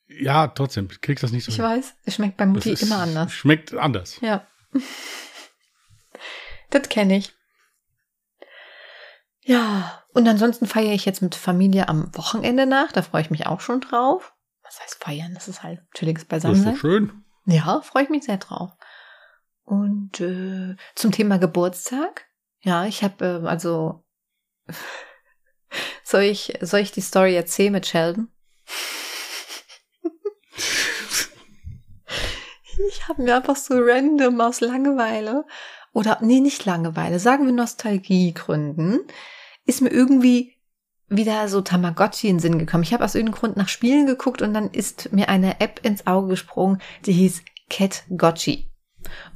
Ja, trotzdem, du kriegst das nicht so. Ich hin. weiß, es schmeckt bei Mutti ist, immer anders. Schmeckt anders. Ja. das kenne ich. Ja, und ansonsten feiere ich jetzt mit Familie am Wochenende nach. Da freue ich mich auch schon drauf. Was heißt feiern? Das ist halt chilliges Beisammensein. Das ist so schön. Ja, freue ich mich sehr drauf. Und äh, zum Thema Geburtstag. Ja, ich habe äh, also soll ich, soll ich die Story erzählen mit Sheldon? ich habe mir einfach so random aus Langeweile oder nee, nicht Langeweile, sagen wir Nostalgiegründen, ist mir irgendwie wieder so Tamagotchi in den Sinn gekommen. Ich habe aus irgendeinem Grund nach Spielen geguckt und dann ist mir eine App ins Auge gesprungen, die hieß Cat Gotchi.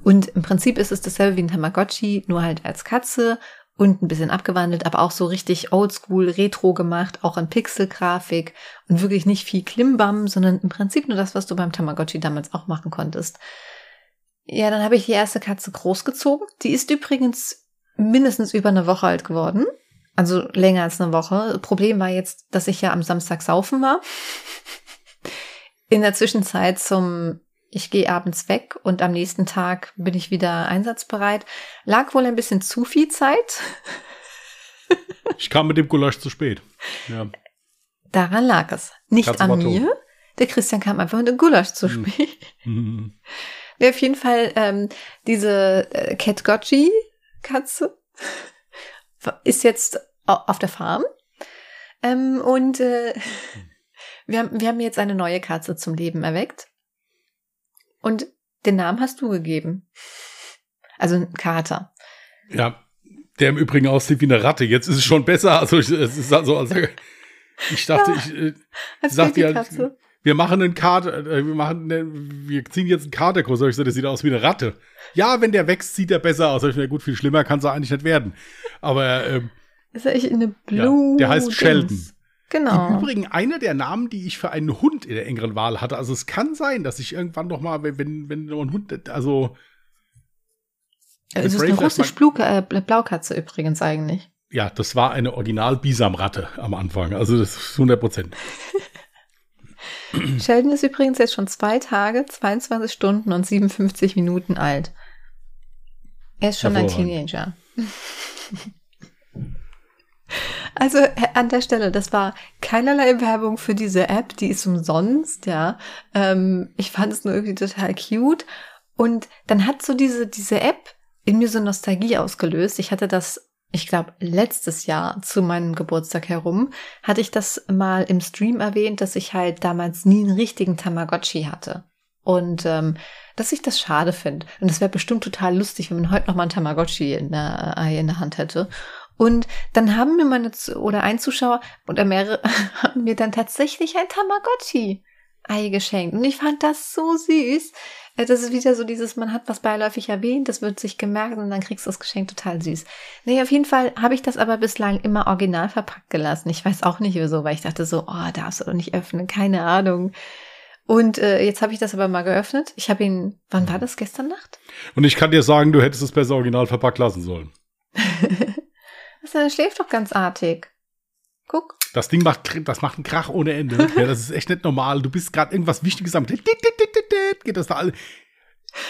Und im Prinzip ist es dasselbe wie ein Tamagotchi, nur halt als Katze und ein bisschen abgewandelt, aber auch so richtig oldschool, retro gemacht, auch in Pixelgrafik und wirklich nicht viel Klimbam, sondern im Prinzip nur das, was du beim Tamagotchi damals auch machen konntest. Ja, dann habe ich die erste Katze großgezogen. Die ist übrigens mindestens über eine Woche alt geworden. Also länger als eine Woche. Problem war jetzt, dass ich ja am Samstag saufen war. In der Zwischenzeit zum ich gehe abends weg und am nächsten Tag bin ich wieder einsatzbereit. Lag wohl ein bisschen zu viel Zeit. [LAUGHS] ich kam mit dem Gulasch zu spät. Ja. Daran lag es. Nicht Katze an mir. Der Christian kam einfach mit dem Gulasch zu hm. spät. Mhm. [LAUGHS] Ja, auf jeden Fall ähm, diese äh, Cat Gotchi Katze [LAUGHS] ist jetzt auf der Farm. Ähm, und äh, wir, haben, wir haben jetzt eine neue Katze zum Leben erweckt. Und den Namen hast du gegeben. Also ein Kater. Ja, der im Übrigen aussieht wie eine Ratte. Jetzt ist es schon besser. Also es ist also, also ich dachte, ja, ich äh, sagte ja, wir machen einen Kater, äh, wir machen, einen, wir ziehen jetzt einen Katerkurs. Ich so, das sieht aus wie eine Ratte. Ja, wenn der wächst, sieht er besser aus. Ich mir, gut, viel schlimmer kann es eigentlich nicht werden. Aber ähm, ist er echt eine Blue? Ja, der heißt Sheldon. Genau. Im Übrigen einer der Namen, die ich für einen Hund in der engeren Wahl hatte. Also es kann sein, dass ich irgendwann noch mal, wenn, wenn ein Hund, also. Es ist eine russisch äh, Blaukatze übrigens eigentlich. Ja, das war eine Original-Bisamratte am Anfang. Also das ist 100 Prozent. [LAUGHS] Sheldon ist übrigens jetzt schon zwei Tage, 22 Stunden und 57 Minuten alt. Er ist schon ein Teenager. [LAUGHS] Also äh, an der Stelle, das war keinerlei Werbung für diese App, die ist umsonst, ja. Ähm, ich fand es nur irgendwie total cute. Und dann hat so diese, diese App in mir so Nostalgie ausgelöst. Ich hatte das, ich glaube, letztes Jahr zu meinem Geburtstag herum, hatte ich das mal im Stream erwähnt, dass ich halt damals nie einen richtigen Tamagotchi hatte. Und ähm, dass ich das schade finde. Und es wäre bestimmt total lustig, wenn man heute noch mal ein Tamagotchi in der, äh, in der Hand hätte. Und dann haben mir meine oder ein Zuschauer oder mehrere [LAUGHS] haben mir dann tatsächlich ein Tamagotchi Ei geschenkt. Und ich fand das so süß. Äh, das ist wieder so dieses, man hat was beiläufig erwähnt, das wird sich gemerkt und dann kriegst du das Geschenk total süß. Nee, auf jeden Fall habe ich das aber bislang immer original verpackt gelassen. Ich weiß auch nicht wieso, weil ich dachte so, oh, darfst du doch nicht öffnen, keine Ahnung. Und äh, jetzt habe ich das aber mal geöffnet. Ich habe ihn, wann war das? Gestern Nacht? Und ich kann dir sagen, du hättest es besser original verpackt lassen sollen. [LAUGHS] Was, er schläft doch ganz artig. Guck. Das Ding macht, das macht einen Krach ohne Ende. ja, das ist echt nicht normal. Du bist gerade irgendwas Wichtiges am. Geht das da alle.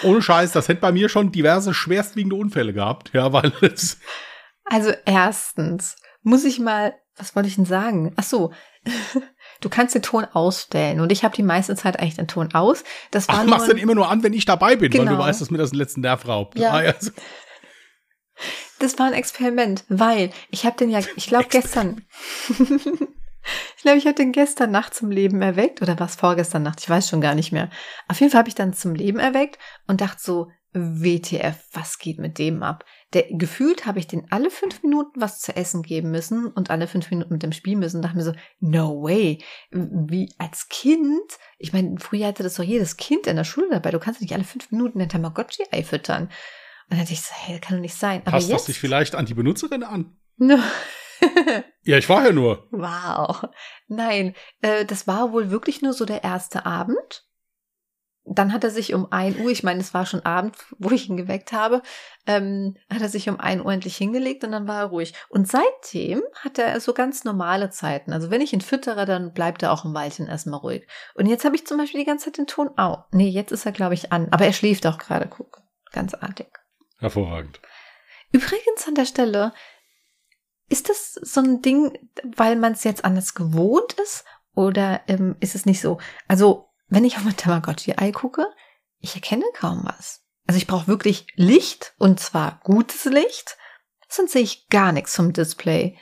Ohne Scheiß, das hätte bei mir schon diverse schwerstwiegende Unfälle gehabt. Ja, weil [LAUGHS] es. Also erstens muss ich mal, was wollte ich denn sagen? Ach so. [LAUGHS] Du kannst den Ton ausstellen und ich habe die meiste Zeit eigentlich den Ton aus. Das war Ach, du machst den immer nur an, wenn ich dabei bin, genau. weil du genau. weißt, dass mir das den letzten Nerv raubt. Ja. Ah, ja. Das war ein Experiment, weil ich habe den ja, ich glaube gestern, [LAUGHS] ich glaube, ich habe den gestern Nacht zum Leben erweckt oder was vorgestern Nacht, ich weiß schon gar nicht mehr. Auf jeden Fall habe ich dann zum Leben erweckt und dachte so, WTF, was geht mit dem ab? Der, gefühlt habe ich den alle fünf Minuten was zu essen geben müssen und alle fünf Minuten mit dem Spiel müssen. Und dachte mir so, no way. Wie als Kind, ich meine, früher hatte das doch jedes Kind in der Schule dabei. Du kannst nicht alle fünf Minuten ein Tamagotchi-Ei füttern. Und dann dachte ich so, hey, das kann doch nicht sein. Aber Passt jetzt, das sich vielleicht an die Benutzerin an? [LAUGHS] ja, ich war ja nur. Wow. Nein, äh, das war wohl wirklich nur so der erste Abend dann hat er sich um ein Uhr, ich meine, es war schon Abend, wo ich ihn geweckt habe, ähm, hat er sich um ein Uhr endlich hingelegt und dann war er ruhig. Und seitdem hat er so ganz normale Zeiten. Also wenn ich ihn füttere, dann bleibt er auch im Weilchen erstmal ruhig. Und jetzt habe ich zum Beispiel die ganze Zeit den Ton au. Nee, jetzt ist er, glaube ich, an. Aber er schläft auch gerade, guck. Ganz artig. Hervorragend. Übrigens an der Stelle, ist das so ein Ding, weil man es jetzt anders gewohnt ist? Oder ähm, ist es nicht so? Also wenn ich auf mein Tamagotchi-Ei gucke, ich erkenne kaum was. Also ich brauche wirklich Licht und zwar gutes Licht, sonst sehe ich gar nichts vom Display.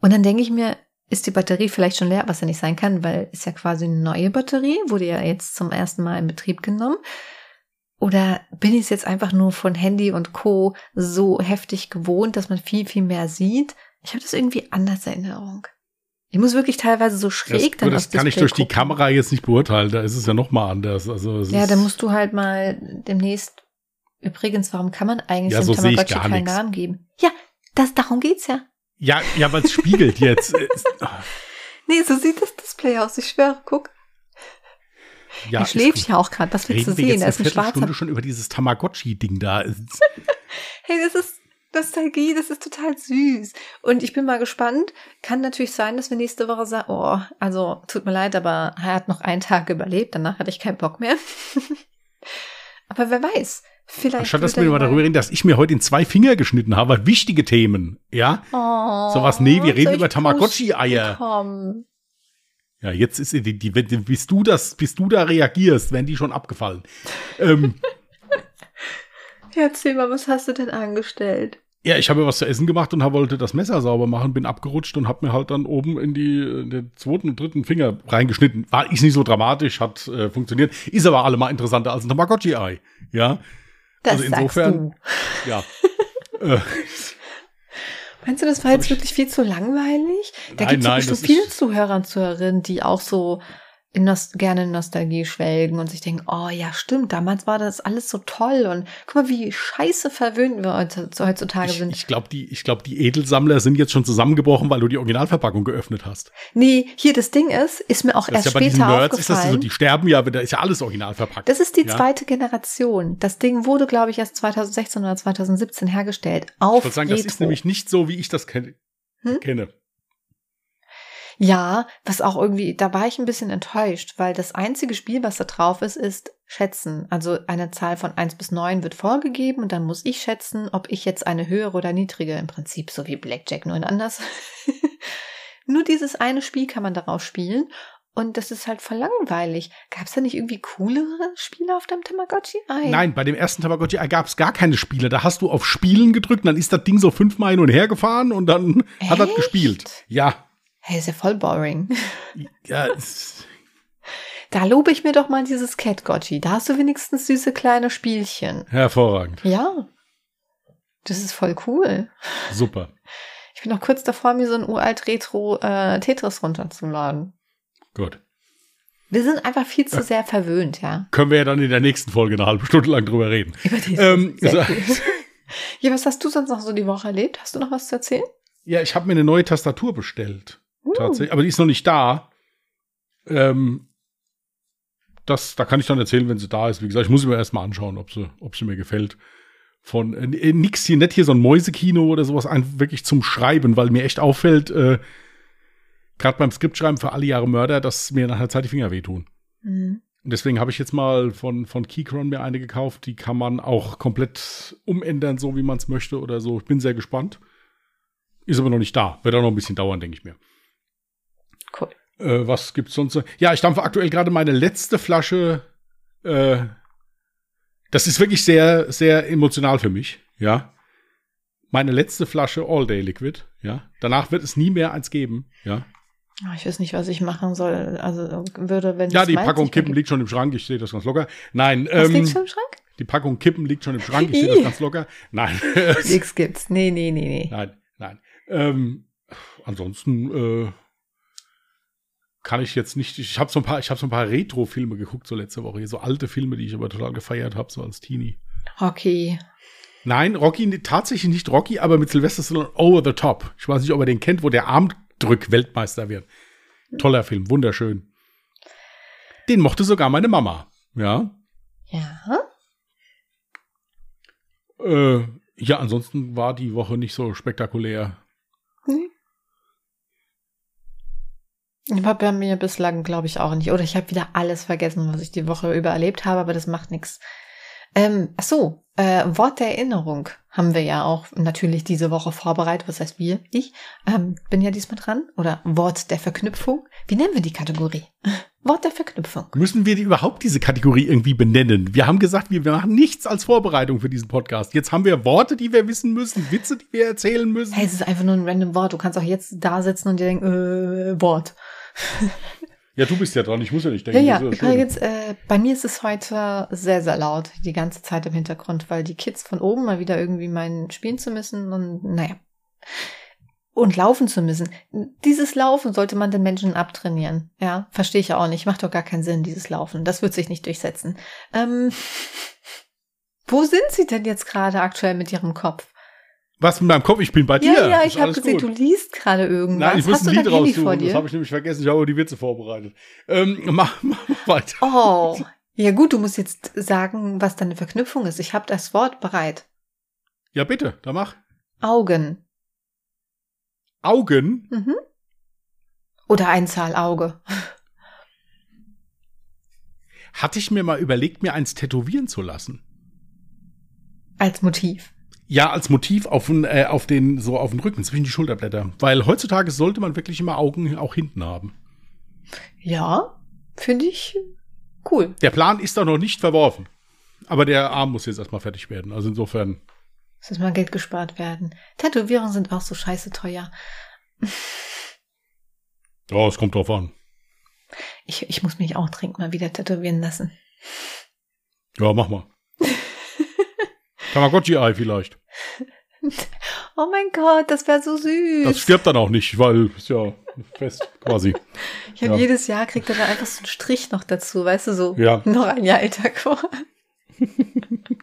Und dann denke ich mir, ist die Batterie vielleicht schon leer, was ja nicht sein kann, weil ist ja quasi eine neue Batterie, wurde ja jetzt zum ersten Mal in Betrieb genommen. Oder bin ich es jetzt einfach nur von Handy und Co. so heftig gewohnt, dass man viel, viel mehr sieht? Ich habe das irgendwie anders in Erinnerung. Ich muss wirklich teilweise so schräg das, dann Das kann ich durch gucken. die Kamera jetzt nicht beurteilen. Da ist es ja noch mal anders. Also ja, da musst du halt mal demnächst. Übrigens, warum kann man eigentlich ja, dem so Tamagotchi keinen nix. Namen geben? Ja, das darum geht's ja. Ja, ja, weil es spiegelt jetzt. [LAUGHS] nee, so sieht das Display aus. Ich schwöre, guck. Ja, er schläft ja auch gerade. Was willst du sehen? Er ist ein schwarzer. Stunde schon über dieses Tamagotchi-Ding da. [LAUGHS] hey, das ist Nostalgie, das ist total süß. Und ich bin mal gespannt. Kann natürlich sein, dass wir nächste Woche sagen, oh, also tut mir leid, aber er hat noch einen Tag überlebt, danach hatte ich keinen Bock mehr. [LAUGHS] aber wer weiß. Vielleicht Anstatt dass wir mal darüber reden, dass ich mir heute in zwei Finger geschnitten habe, wichtige Themen, ja? Oh, so was, nee, wir reden über Tamagotchi-Eier. Ja, jetzt ist die, die, bis du das, bis du da reagierst, werden die schon abgefallen. ähm, [LAUGHS] Erzähl mal, was hast du denn angestellt? Ja, ich habe was zu essen gemacht und wollte das Messer sauber machen, bin abgerutscht und habe mir halt dann oben in die in den zweiten und dritten Finger reingeschnitten. War ist nicht so dramatisch, hat äh, funktioniert, ist aber allemal interessanter als ein Tamagotchi-Ei. Ja. Das also insofern. Ja. [LAUGHS] äh, [LAUGHS] Meinst du, das war jetzt wirklich viel zu langweilig? Da gibt es bestimmt viele Zuhörer und Zuhörerinnen, die auch so in Nost gerne in Nostalgie schwelgen und sich denken, oh ja, stimmt, damals war das alles so toll und guck mal, wie scheiße verwöhnt wir heutzutage ich, sind. Ich glaube, die, ich glaube, die Edelsammler sind jetzt schon zusammengebrochen, weil du die Originalverpackung geöffnet hast. Nee, hier das Ding ist, ist mir auch das erst ja später Nerds aufgefallen. Ist das so, die sterben ja, da ist ja alles original verpackt. Das ist die ja? zweite Generation. Das Ding wurde, glaube ich, erst 2016 oder 2017 hergestellt. Auf ich würde sagen, Retro. das ist nämlich nicht so, wie ich das kenne. Hm? kenne. Ja, was auch irgendwie, da war ich ein bisschen enttäuscht, weil das einzige Spiel, was da drauf ist, ist Schätzen. Also eine Zahl von eins bis neun wird vorgegeben und dann muss ich schätzen, ob ich jetzt eine höhere oder niedrige, im Prinzip so wie Blackjack, nur in anders. [LAUGHS] nur dieses eine Spiel kann man darauf spielen und das ist halt voll langweilig. Gab es da nicht irgendwie coolere Spiele auf deinem Tamagotchi-Ei? Nein, bei dem ersten Tamagotchi-Ei gab es gar keine Spiele. Da hast du auf Spielen gedrückt, dann ist das Ding so fünfmal hin und her gefahren und dann Echt? hat das gespielt. Ja. Hey, ist ja voll boring. [LAUGHS] Ja, Da lobe ich mir doch mal dieses Cat Gotchi. Da hast du wenigstens süße kleine Spielchen. Hervorragend. Ja. Das ist voll cool. Super. Ich bin noch kurz davor, mir so ein uralt Retro äh, Tetris runterzuladen. Gut. Wir sind einfach viel zu sehr verwöhnt, ja. Können wir ja dann in der nächsten Folge eine halbe Stunde lang drüber reden. Über ähm, so. [LAUGHS] Ja, was hast du sonst noch so die Woche erlebt? Hast du noch was zu erzählen? Ja, ich habe mir eine neue Tastatur bestellt. Uh. Tatsächlich. Aber die ist noch nicht da. Ähm, das, da kann ich dann erzählen, wenn sie da ist. Wie gesagt, ich muss sie mir erstmal anschauen, ob sie, ob sie mir gefällt. Von äh, nix hier, nicht hier so ein Mäusekino oder sowas, einfach wirklich zum Schreiben, weil mir echt auffällt, äh, gerade beim Skriptschreiben für alle Jahre Mörder, dass mir nach einer Zeit die Finger wehtun. Mhm. Und deswegen habe ich jetzt mal von, von Keychron mir eine gekauft. Die kann man auch komplett umändern, so wie man es möchte oder so. Ich bin sehr gespannt. Ist aber noch nicht da. Wird auch noch ein bisschen dauern, denke ich mir. Cool. Äh, was gibt's sonst? Ja, ich dampfe aktuell gerade meine letzte Flasche. Äh, das ist wirklich sehr, sehr emotional für mich. Ja. Meine letzte Flasche All Day Liquid. Ja. Danach wird es nie mehr eins geben. Ja. Ah, ich weiß nicht, was ich machen soll. Also würde, wenn Ja, die Packung Kippen liegt schon im Schrank. Ich sehe das ganz locker. Nein. Was ähm, liegt schon im Schrank? Die Packung Kippen liegt schon im Schrank. Ich sehe das ganz locker. Nein. [LAUGHS] Nix gibt's. Nee, nee, nee, nee. Nein, nein. Ähm, ansonsten äh, kann ich jetzt nicht. Ich habe so ein paar, ich habe so ein paar Retro-Filme geguckt so letzte Woche. So alte Filme, die ich aber total gefeiert habe, so als Teenie. Rocky. Nein, Rocky tatsächlich nicht Rocky, aber mit Sylvester Stallone Over the Top. Ich weiß nicht, ob er den kennt, wo der Armdrück-Weltmeister wird. Toller Film, wunderschön. Den mochte sogar meine Mama. Ja. Ja. Äh, ja, ansonsten war die Woche nicht so spektakulär. Hm. War bei mir bislang, glaube ich, auch nicht. Oder ich habe wieder alles vergessen, was ich die Woche über erlebt habe, aber das macht nichts. Ähm, ach so, äh, Wort der Erinnerung haben wir ja auch natürlich diese Woche vorbereitet. Was heißt wir? Ich ähm, bin ja diesmal dran. Oder Wort der Verknüpfung. Wie nennen wir die Kategorie? [LAUGHS] Wort der Verknüpfung. Müssen wir die überhaupt diese Kategorie irgendwie benennen? Wir haben gesagt, wir, wir machen nichts als Vorbereitung für diesen Podcast. Jetzt haben wir Worte, die wir wissen müssen, Witze, die wir erzählen müssen. Hey, es ist einfach nur ein random Wort. Du kannst auch jetzt da sitzen und dir denken, äh, Wort. Ja, du bist ja dran, ich muss ja nicht denken. Ja, ja, übrigens, äh, bei mir ist es heute sehr, sehr laut, die ganze Zeit im Hintergrund, weil die Kids von oben mal wieder irgendwie meinen spielen zu müssen und naja. Und laufen zu müssen. Dieses Laufen sollte man den Menschen abtrainieren. Ja, verstehe ich auch nicht. Macht doch gar keinen Sinn, dieses Laufen. Das wird sich nicht durchsetzen. Ähm, wo sind sie denn jetzt gerade aktuell mit ihrem Kopf? Was mit meinem Kopf? Ich bin bei dir. Ja, ja, ich habe gesehen, gut. du liest gerade irgendwas. Nein, ich muss Hast ein Lied raussuchen. Das habe ich nämlich vergessen. Ich habe die Witze vorbereitet. Ähm, mach, mach weiter. Oh, ja gut, du musst jetzt sagen, was deine Verknüpfung ist. Ich habe das Wort bereit. Ja, bitte, da mach. Augen. Augen? Mhm. Oder Einzahl Auge. Hatte ich mir mal überlegt, mir eins tätowieren zu lassen. Als Motiv. Ja, als Motiv auf, den, äh, auf den, so auf den Rücken, zwischen die Schulterblätter. Weil heutzutage sollte man wirklich immer Augen auch hinten haben. Ja, finde ich cool. Der Plan ist da noch nicht verworfen. Aber der Arm muss jetzt erstmal fertig werden. Also insofern. Es muss mal Geld gespart werden. Tätowierungen sind auch so scheiße teuer. Ja, es kommt drauf an. Ich, ich muss mich auch dringend mal wieder tätowieren lassen. Ja, mach mal. Tamagotchi-Ei vielleicht. [LAUGHS] Oh mein Gott, das wäre so süß. Das stirbt dann auch nicht, weil ist ja fest quasi. Ich habe ja. jedes Jahr kriegt er dann einfach so einen Strich noch dazu, weißt du, so ja. [LAUGHS] noch ein Jahr älter geworden. [LAUGHS]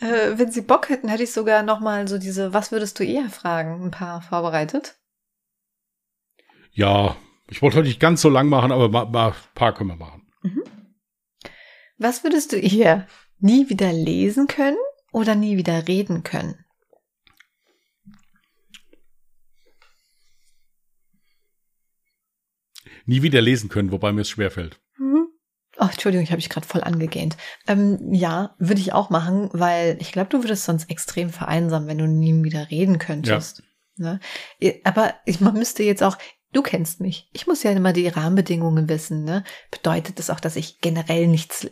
äh, wenn Sie Bock hätten, hätte ich sogar noch mal so diese Was würdest du eher fragen, ein paar vorbereitet. Ja, ich wollte heute nicht ganz so lang machen, aber ein paar können wir machen. Mhm. Was würdest du eher nie wieder lesen können oder nie wieder reden können? Nie wieder lesen können, wobei mir es schwerfällt. Mhm. Oh, Entschuldigung, ich habe mich gerade voll angegähnt. Ähm, ja, würde ich auch machen, weil ich glaube, du würdest sonst extrem vereinsamen, wenn du nie wieder reden könntest. Ja. Ne? Aber ich, man müsste jetzt auch, du kennst mich. Ich muss ja immer die Rahmenbedingungen wissen. Ne? Bedeutet das auch, dass ich generell nichts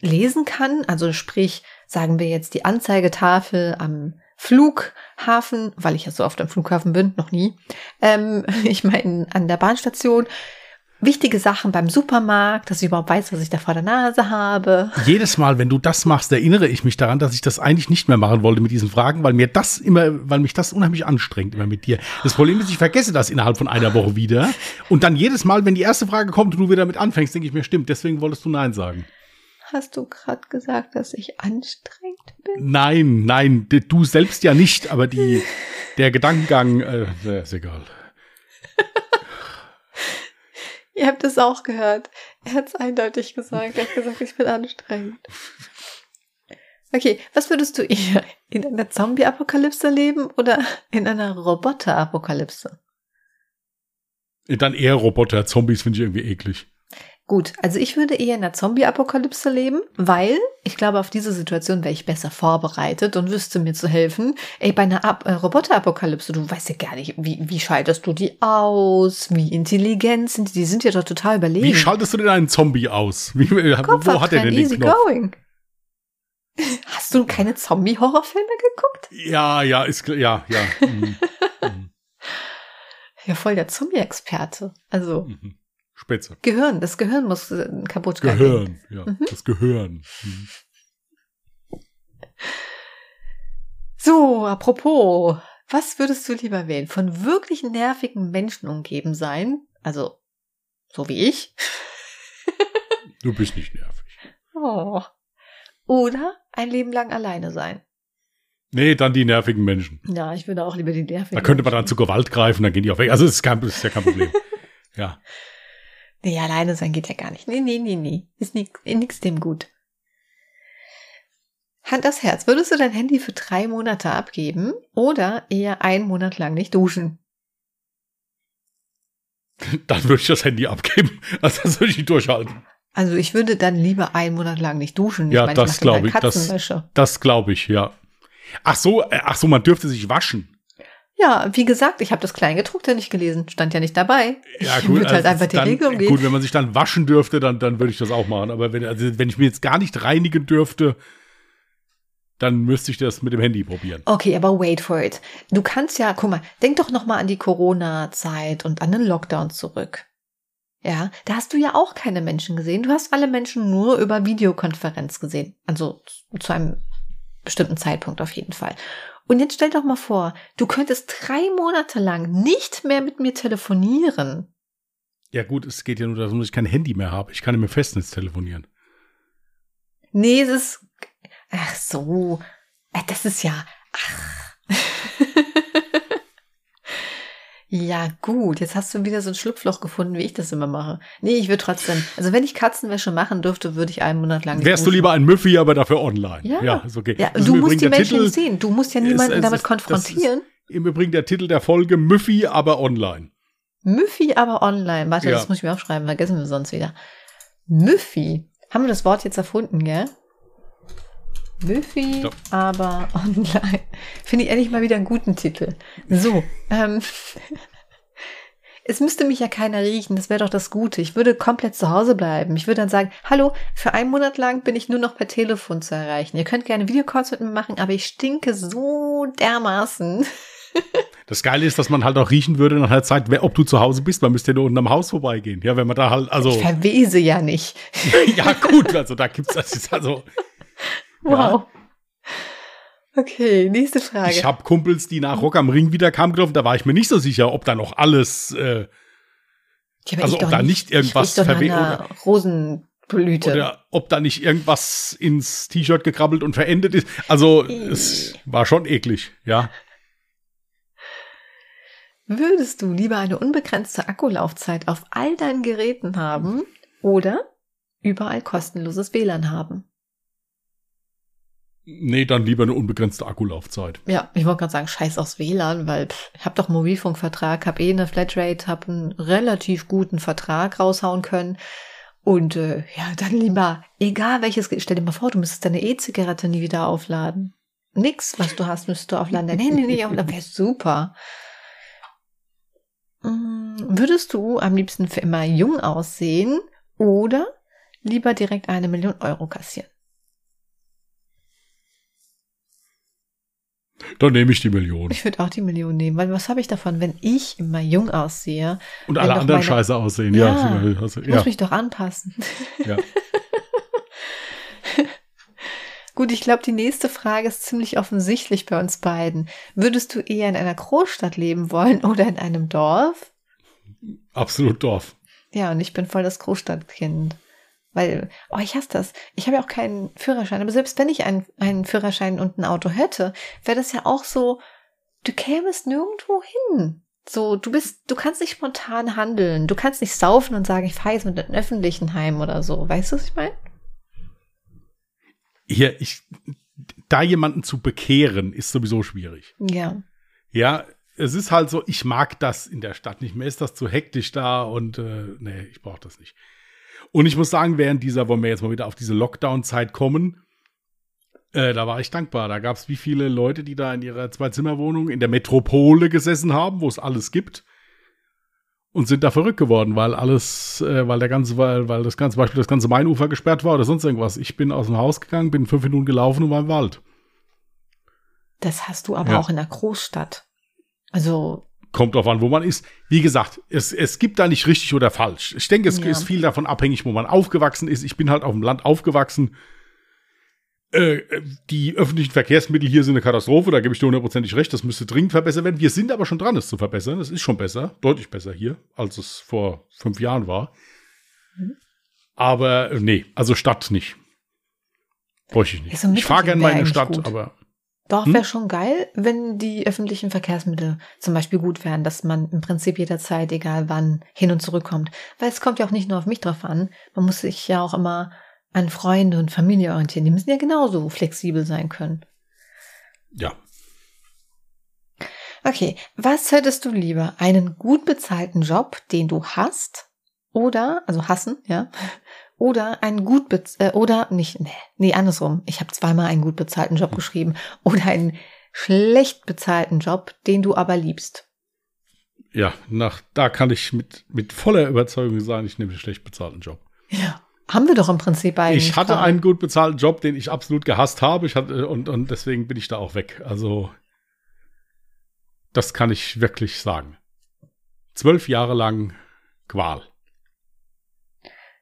lesen kann? Also sprich, sagen wir jetzt die Anzeigetafel am Flughafen, weil ich ja so oft am Flughafen bin, noch nie. Ähm, [LAUGHS] ich meine an der Bahnstation. wichtige Sachen beim Supermarkt, dass ich überhaupt weiß, was ich da vor der Nase habe. Jedes Mal, wenn du das machst, erinnere ich mich daran, dass ich das eigentlich nicht mehr machen wollte mit diesen Fragen, weil mir das immer, weil mich das unheimlich anstrengt immer mit dir. Das Problem ist, ich vergesse das innerhalb von einer Woche wieder. Und dann jedes Mal, wenn die erste Frage kommt und du wieder mit anfängst, denke ich mir, stimmt, deswegen wolltest du Nein sagen. Hast du gerade gesagt, dass ich anstrengend bin? Nein, nein, du selbst ja nicht, aber die, [LAUGHS] der Gedankengang, äh, ist egal. [LAUGHS] Ihr habt es auch gehört. Er hat es eindeutig gesagt. Er hat gesagt, ich bin anstrengend. Okay, was würdest du eher in einer Zombie-Apokalypse leben oder in einer Roboter-Apokalypse? Dann eher Roboter. Zombies finde ich irgendwie eklig. Gut, also ich würde eher in der Zombie-Apokalypse leben, weil ich glaube, auf diese Situation wäre ich besser vorbereitet und wüsste mir zu helfen. Ey, bei einer äh, Roboter-Apokalypse, du weißt ja gar nicht, wie, wie schaltest du die aus? Wie intelligent sind die? Die sind ja doch total überlegen. Wie schaltest du denn einen Zombie aus? Wie, Kopf wo hat er denn easy den Knopf? Going. [LAUGHS] Hast du keine Zombie-Horrorfilme geguckt? Ja, ja, ist ja, ja. Mhm. [LAUGHS] mhm. ja, voll der Zombie-Experte. Also. Mhm. Spitze. Gehirn, das Gehirn muss äh, kaputt gehen. Gehirn, ja, mhm. das Gehirn. Mhm. So, apropos, was würdest du lieber wählen? Von wirklich nervigen Menschen umgeben sein? Also, so wie ich? du bist nicht nervig. Oh. Oder ein Leben lang alleine sein? Nee, dann die nervigen Menschen. Ja, ich würde auch lieber die nervigen. Da könnte man dann zu Gewalt greifen, dann gehen die auch weg. Also, das ist, kein, das ist ja kein Problem. [LAUGHS] ja. Nee, alleine sein geht ja gar nicht. Nee, nee, nee, nee. Ist nichts dem gut. Hand aufs Herz. Würdest du dein Handy für drei Monate abgeben oder eher einen Monat lang nicht duschen? [LAUGHS] Dann würde ich das Handy abgeben. [LAUGHS] Also das würde ich nicht durchhalten. Also ich würde dann lieber einen Monat lang nicht duschen. Ich ja, meine, das glaube ich. Das, das glaube ich, ja. Ach so, äh, ach so, man dürfte sich waschen. Ja, wie gesagt, ich habe das Kleingedruckte nicht gelesen, stand ja nicht dabei. Ja, ich gut, halt also einfach die dann, Regel umgehen. Gut, wenn man sich dann waschen dürfte, dann, dann würde ich das auch machen. Aber wenn, also wenn ich mir jetzt gar nicht reinigen dürfte, dann müsste ich das mit dem Handy probieren. Okay, aber wait for it. Du kannst ja, guck mal, denk doch noch mal an die Corona-Zeit und an den Lockdown zurück. Ja, da hast du ja auch keine Menschen gesehen. Du hast alle Menschen nur über Videokonferenz gesehen. Also zu einem bestimmten Zeitpunkt auf jeden Fall. Und jetzt stell doch mal vor, du könntest drei Monate lang nicht mehr mit mir telefonieren. Ja gut, es geht ja nur darum, dass ich kein Handy mehr habe. Ich kann nicht mehr Festnetz telefonieren. Nee, es ist. Ach so. Äh, das ist ja. Ach. [LAUGHS] Ja, gut. Jetzt hast du wieder so ein Schlupfloch gefunden, wie ich das immer mache. Nee, ich würde trotzdem, also wenn ich Katzenwäsche machen dürfte, würde ich einen Monat lang. Wärst du lieber ein Müffi, aber dafür online? Ja, ja ist okay. Ja, du musst die Menschen Titel, sehen. Du musst ja niemanden ist, damit ist, konfrontieren. Im Übrigen der Titel der Folge Müffi, aber online. Müffi, aber online. Warte, ja. das muss ich mir aufschreiben, vergessen wir sonst wieder. Müffi. Haben wir das Wort jetzt erfunden, gell? Müffi, aber online. Finde ich endlich mal wieder einen guten Titel. So, ähm, es müsste mich ja keiner riechen, das wäre doch das Gute. Ich würde komplett zu Hause bleiben. Ich würde dann sagen, hallo, für einen Monat lang bin ich nur noch per Telefon zu erreichen. Ihr könnt gerne Videocalls mit mir machen, aber ich stinke so dermaßen. [LAUGHS] Das Geile ist, dass man halt auch riechen würde nach einer Zeit, ob du zu Hause bist, man müsste ja nur unten am Haus vorbeigehen. Ja, wenn man da halt, also. Ich verwese ja nicht. [LAUGHS] ja, gut, also da gibt's, das ist also. Wow. Ja. Okay, nächste Frage. Ich habe Kumpels, die nach Rock am Ring wieder kamen gelaufen, da war ich mir nicht so sicher, ob da noch alles, äh, ja, also ob da nicht, irgendwas verweht Rosenblüte. Oder ob da nicht irgendwas ins T-Shirt gekrabbelt und verendet ist. Also es war schon eklig, ja. Würdest du lieber eine unbegrenzte Akkulaufzeit auf all deinen Geräten haben oder überall kostenloses WLAN haben? Nee, dann lieber eine unbegrenzte Akkulaufzeit. Ja, ich wollte gerade sagen, scheiß aufs WLAN, weil pff, ich habe doch einen Mobilfunkvertrag, habe eh eine Flatrate, habe einen relativ guten Vertrag raushauen können. Und äh, ja, dann lieber, egal welches, stell dir mal vor, du müsstest deine E-Zigarette nie wieder aufladen. Nix, was du hast, müsstest du aufladen. Dein Handy nicht aufladen, wäre super. Hm, würdest du am liebsten für immer jung aussehen oder lieber direkt eine Million Euro kassieren? Dann nehme ich die Million. Ich würde auch die Million nehmen, weil was habe ich davon, wenn ich immer jung aussehe? Und alle anderen meine... scheiße aussehen, ja. ja. Also, ich muss mich doch anpassen. Ja. [LAUGHS] Gut, ich glaube, die nächste Frage ist ziemlich offensichtlich bei uns beiden. Würdest du eher in einer Großstadt leben wollen [LAUGHS] oder in einem Dorf? Absolut Dorf. Ja, und ich bin voll das Großstadtkind. Weil, oh, ich hasse das. Ich habe ja auch keinen Führerschein. Aber selbst wenn ich einen, einen Führerschein und ein Auto hätte, wäre das ja auch so, du kämest nirgendwo hin. So, du bist, du kannst nicht spontan handeln. Du kannst nicht saufen und sagen, ich fahre jetzt mit den Öffentlichen heim oder so. Weißt du, was ich meine? Hier, ich, da jemanden zu bekehren, ist sowieso schwierig. Ja. Ja, es ist halt so, ich mag das in der Stadt nicht mehr. Ist das zu hektisch da und äh, nee, ich brauche das nicht. Und ich muss sagen, während dieser, wollen wir jetzt mal wieder auf diese Lockdown-Zeit kommen, äh, da war ich dankbar. Da gab es wie viele Leute, die da in ihrer Zwei-Zimmer-Wohnung in der Metropole gesessen haben, wo es alles gibt. Und sind da verrückt geworden, weil alles, äh, weil der ganze, weil, weil das ganze Beispiel das ganze Mainufer gesperrt war oder sonst irgendwas. Ich bin aus dem Haus gegangen, bin fünf Minuten gelaufen und war im Wald. Das hast du aber ja. auch in der Großstadt. Also kommt drauf an, wo man ist. Wie gesagt, es, es gibt da nicht richtig oder falsch. Ich denke, es ja. ist viel davon abhängig, wo man aufgewachsen ist. Ich bin halt auf dem Land aufgewachsen. Äh, die öffentlichen Verkehrsmittel hier sind eine Katastrophe, da gebe ich dir hundertprozentig recht, das müsste dringend verbessert werden. Wir sind aber schon dran, es zu verbessern. Es ist schon besser, deutlich besser hier, als es vor fünf Jahren war. Mhm. Aber äh, nee, also Stadt nicht. Bräuchte ich nicht. Ich fahre gerne meine Stadt, gut. aber doch, hm? wäre schon geil, wenn die öffentlichen Verkehrsmittel zum Beispiel gut wären, dass man im Prinzip jederzeit, egal wann, hin und zurück kommt. Weil es kommt ja auch nicht nur auf mich drauf an. Man muss sich ja auch immer an Freunde und Familie orientieren. Die müssen ja genauso flexibel sein können. Ja. Okay, was hättest du lieber? Einen gut bezahlten Job, den du hast? Oder, also hassen, ja, oder einen gut bez äh, oder nicht nee, nee andersrum. Ich habe zweimal einen gut bezahlten Job geschrieben oder einen schlecht bezahlten Job, den du aber liebst. Ja, nach da kann ich mit mit voller Überzeugung sagen, ich nehme den schlecht bezahlten Job. Ja. Haben wir doch im Prinzip eigentlich. Ich hatte einen gut bezahlten Job, den ich absolut gehasst habe. Ich hatte, und, und deswegen bin ich da auch weg. Also, das kann ich wirklich sagen. Zwölf Jahre lang Qual.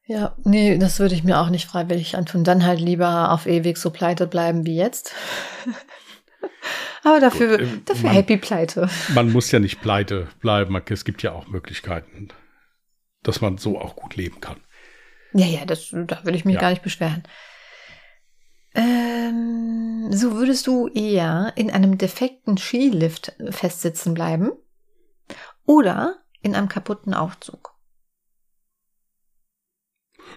Ja, nee, das würde ich mir auch nicht freiwillig antun. Dann halt lieber auf ewig so pleite bleiben wie jetzt. [LAUGHS] Aber dafür, Gut, äh, dafür man, happy pleite. Man muss ja nicht pleite bleiben. Es gibt ja auch Möglichkeiten, dass man so auch gut leben kann. Ja, ja, das, da würde ich mich ja. gar nicht beschweren. Ähm, so würdest du eher in einem defekten Skilift festsitzen bleiben oder in einem kaputten Aufzug?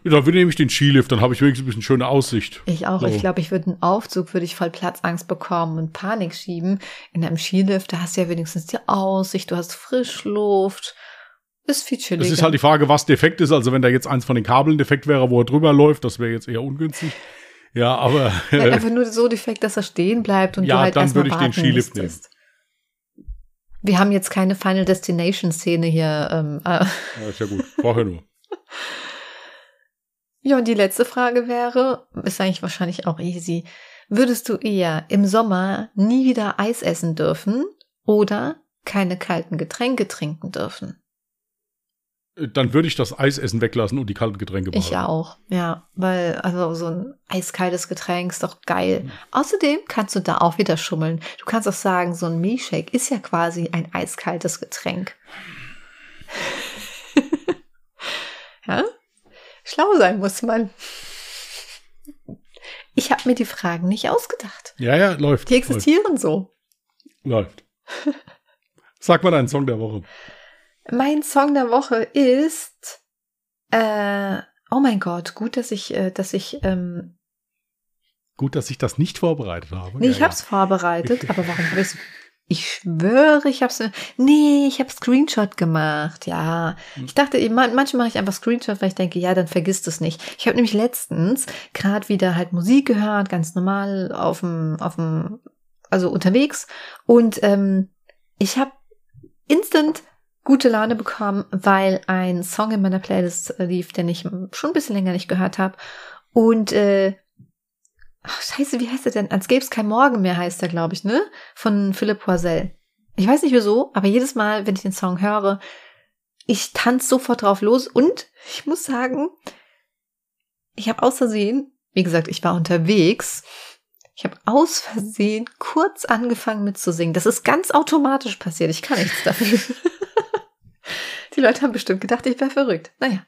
Da nehme ich den Skilift, dann habe ich wenigstens ein bisschen schöne Aussicht. Ich auch. So. Ich glaube, ich würde einen Aufzug, würde ich voll Platzangst bekommen und Panik schieben. In einem Skilift, da hast du ja wenigstens die Aussicht, du hast Frischluft. Ist viel chilliger. Es ist halt die Frage, was defekt ist. Also wenn da jetzt eins von den Kabeln defekt wäre, wo er drüber läuft, das wäre jetzt eher ungünstig. Ja, aber. [LAUGHS] Äh, [LAUGHS] einfach nur so defekt, dass er stehen bleibt und ja, du halt dann würde ich den Skilift nehmen. Wir haben jetzt keine Final Destination Szene hier. Ähm, äh. Ja, ist ja gut. Vorher nur. Ja, und die letzte Frage wäre, ist eigentlich wahrscheinlich auch easy. Würdest du eher im Sommer nie wieder Eis essen dürfen oder keine kalten Getränke trinken dürfen? Dann würde ich das Eisessen weglassen und die kalten Getränke behalten. Ich auch, ja, weil also so ein eiskaltes Getränk ist doch geil. Mhm. Außerdem kannst du da auch wieder schummeln. Du kannst auch sagen, so ein Milchshake ist ja quasi ein eiskaltes Getränk. [LAUGHS] ja? Schlau sein muss man. Ich habe mir die Fragen nicht ausgedacht. Ja, ja, läuft. Die existieren läuft. so. Läuft. Sag mal deinen Song der Woche. Mein Song der Woche ist äh, Oh mein Gott, gut, dass ich, äh, dass ich ähm, Gut, dass ich das nicht vorbereitet habe. Nee, ja, ich habe es vorbereitet, aber warum habe ich ich schwöre, ich habe es. Nee, ich habe Screenshot gemacht. Ja, hm. ich dachte, manchmal mache ich einfach Screenshot, weil ich denke, ja, dann vergisst es nicht. Ich habe nämlich letztens gerade wieder halt Musik gehört, ganz normal auf dem, auf dem, also unterwegs und ähm, ich habe instant gute Laune bekommen, weil ein Song in meiner Playlist lief, den ich schon ein bisschen länger nicht gehört habe und äh, Ach, scheiße, wie heißt er denn? Als gäbe es kein Morgen mehr, heißt er, glaube ich, ne? Von Philipp Poisel. Ich weiß nicht wieso, aber jedes Mal, wenn ich den Song höre, ich tanze sofort drauf los und ich muss sagen, ich habe aus Versehen, wie gesagt, ich war unterwegs, ich habe aus Versehen kurz angefangen mitzusingen. Das ist ganz automatisch passiert. Ich kann nichts dafür. [LAUGHS] Die Leute haben bestimmt gedacht, ich wäre verrückt. Naja.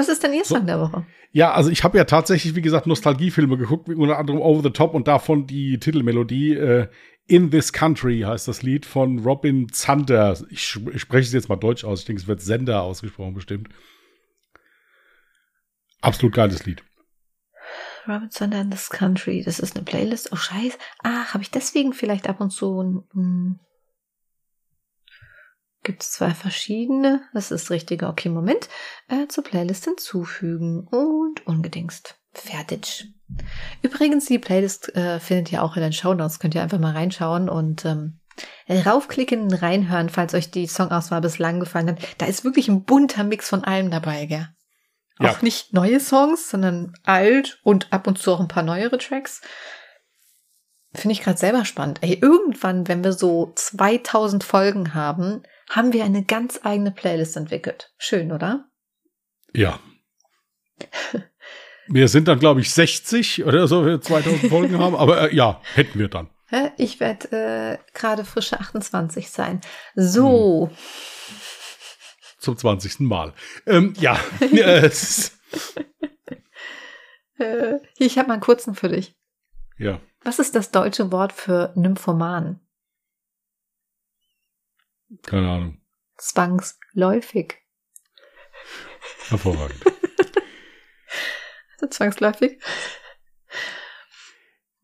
Was ist denn Ihr Song so, der Woche? Ja, also ich habe ja tatsächlich, wie gesagt, Nostalgiefilme geguckt, wie unter anderem Over the Top und davon die Titelmelodie äh, In This Country heißt das Lied von Robin Zander. Ich, ich spreche es jetzt mal deutsch aus. Ich denke, es wird Sender ausgesprochen bestimmt. Absolut geiles Lied. Robin Zander in This Country. Das ist eine Playlist. Oh, scheiße. Ach, habe ich deswegen vielleicht ab und zu ein, ein Gibt es zwei verschiedene. Das ist richtig. Okay, Moment. Äh, zur Playlist hinzufügen und ungedingst. Fertig. Übrigens, die Playlist äh, findet ihr auch in den Show Notes. Könnt ihr einfach mal reinschauen und ähm, raufklicken, reinhören, falls euch die Songauswahl bislang gefallen hat. Da ist wirklich ein bunter Mix von allem dabei, gell? Ja. Auch nicht neue Songs, sondern alt und ab und zu auch ein paar neuere Tracks. Finde ich gerade selber spannend. Ey, irgendwann, wenn wir so 2000 Folgen haben, haben wir eine ganz eigene Playlist entwickelt. Schön, oder? Ja. [LAUGHS] wir sind dann, glaube ich, 60 oder so, wenn wir 2000 Folgen haben, aber äh, ja, hätten wir dann. Ich werde äh, gerade frische 28 sein. So. Hm. Zum 20. Mal. Ähm, ja. [LAUGHS] äh, ich habe mal einen kurzen für dich. Ja. Was ist das deutsche Wort für Nymphoman? Keine Ahnung. Zwangsläufig. Hervorragend. [LAUGHS] Zwangsläufig.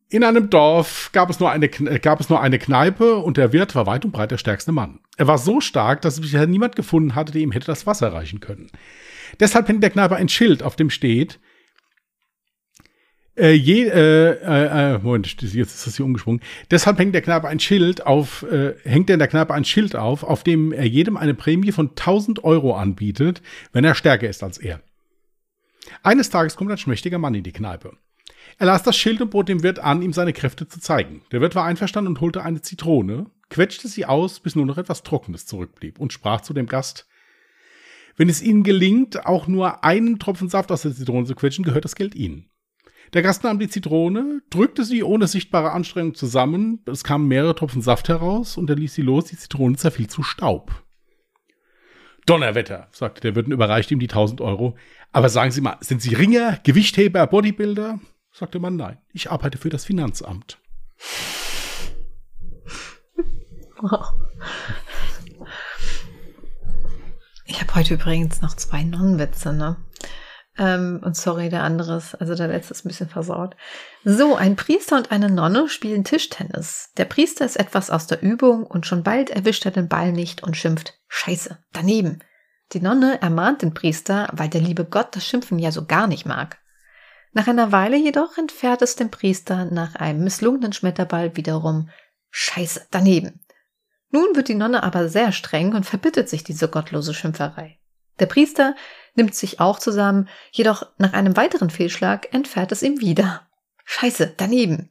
In einem Dorf gab es, nur eine, gab es nur eine Kneipe und der Wirt war weit und breit der stärkste Mann. Er war so stark, dass bisher niemand gefunden hatte, der ihm hätte das Wasser reichen können. Deshalb hängt der Kneipe ein Schild, auf dem steht, äh, je, äh, äh, äh, Moment, jetzt ist das hier umgesprungen. Deshalb hängt der Knabe ein Schild auf, äh, hängt der Knabe ein Schild auf, auf dem er jedem eine Prämie von 1000 Euro anbietet, wenn er stärker ist als er. Eines Tages kommt ein schmächtiger Mann in die Kneipe. Er las das Schild und bot dem Wirt an, ihm seine Kräfte zu zeigen. Der Wirt war einverstanden und holte eine Zitrone, quetschte sie aus, bis nur noch etwas Trockenes zurückblieb und sprach zu dem Gast, wenn es Ihnen gelingt, auch nur einen Tropfen Saft aus der Zitrone zu quetschen, gehört das Geld Ihnen. Der Gast nahm die Zitrone, drückte sie ohne sichtbare Anstrengung zusammen, es kamen mehrere Tropfen Saft heraus und er ließ sie los, die Zitrone zerfiel zu Staub. Donnerwetter, sagte der Wirt und überreichte ihm die 1000 Euro. Aber sagen Sie mal, sind Sie Ringer, Gewichtheber, Bodybuilder? sagte man, nein, ich arbeite für das Finanzamt. Wow. Ich habe heute übrigens noch zwei Nonnenwitze, ne? Ähm, und sorry, der andere ist, also der letzte ist ein bisschen versaut. So, ein Priester und eine Nonne spielen Tischtennis. Der Priester ist etwas aus der Übung und schon bald erwischt er den Ball nicht und schimpft, Scheiße, daneben. Die Nonne ermahnt den Priester, weil der liebe Gott das Schimpfen ja so gar nicht mag. Nach einer Weile jedoch entfährt es dem Priester nach einem misslungenen Schmetterball wiederum Scheiße, daneben. Nun wird die Nonne aber sehr streng und verbittet sich diese gottlose Schimpferei. Der Priester nimmt sich auch zusammen, jedoch nach einem weiteren Fehlschlag entfährt es ihm wieder. Scheiße, daneben.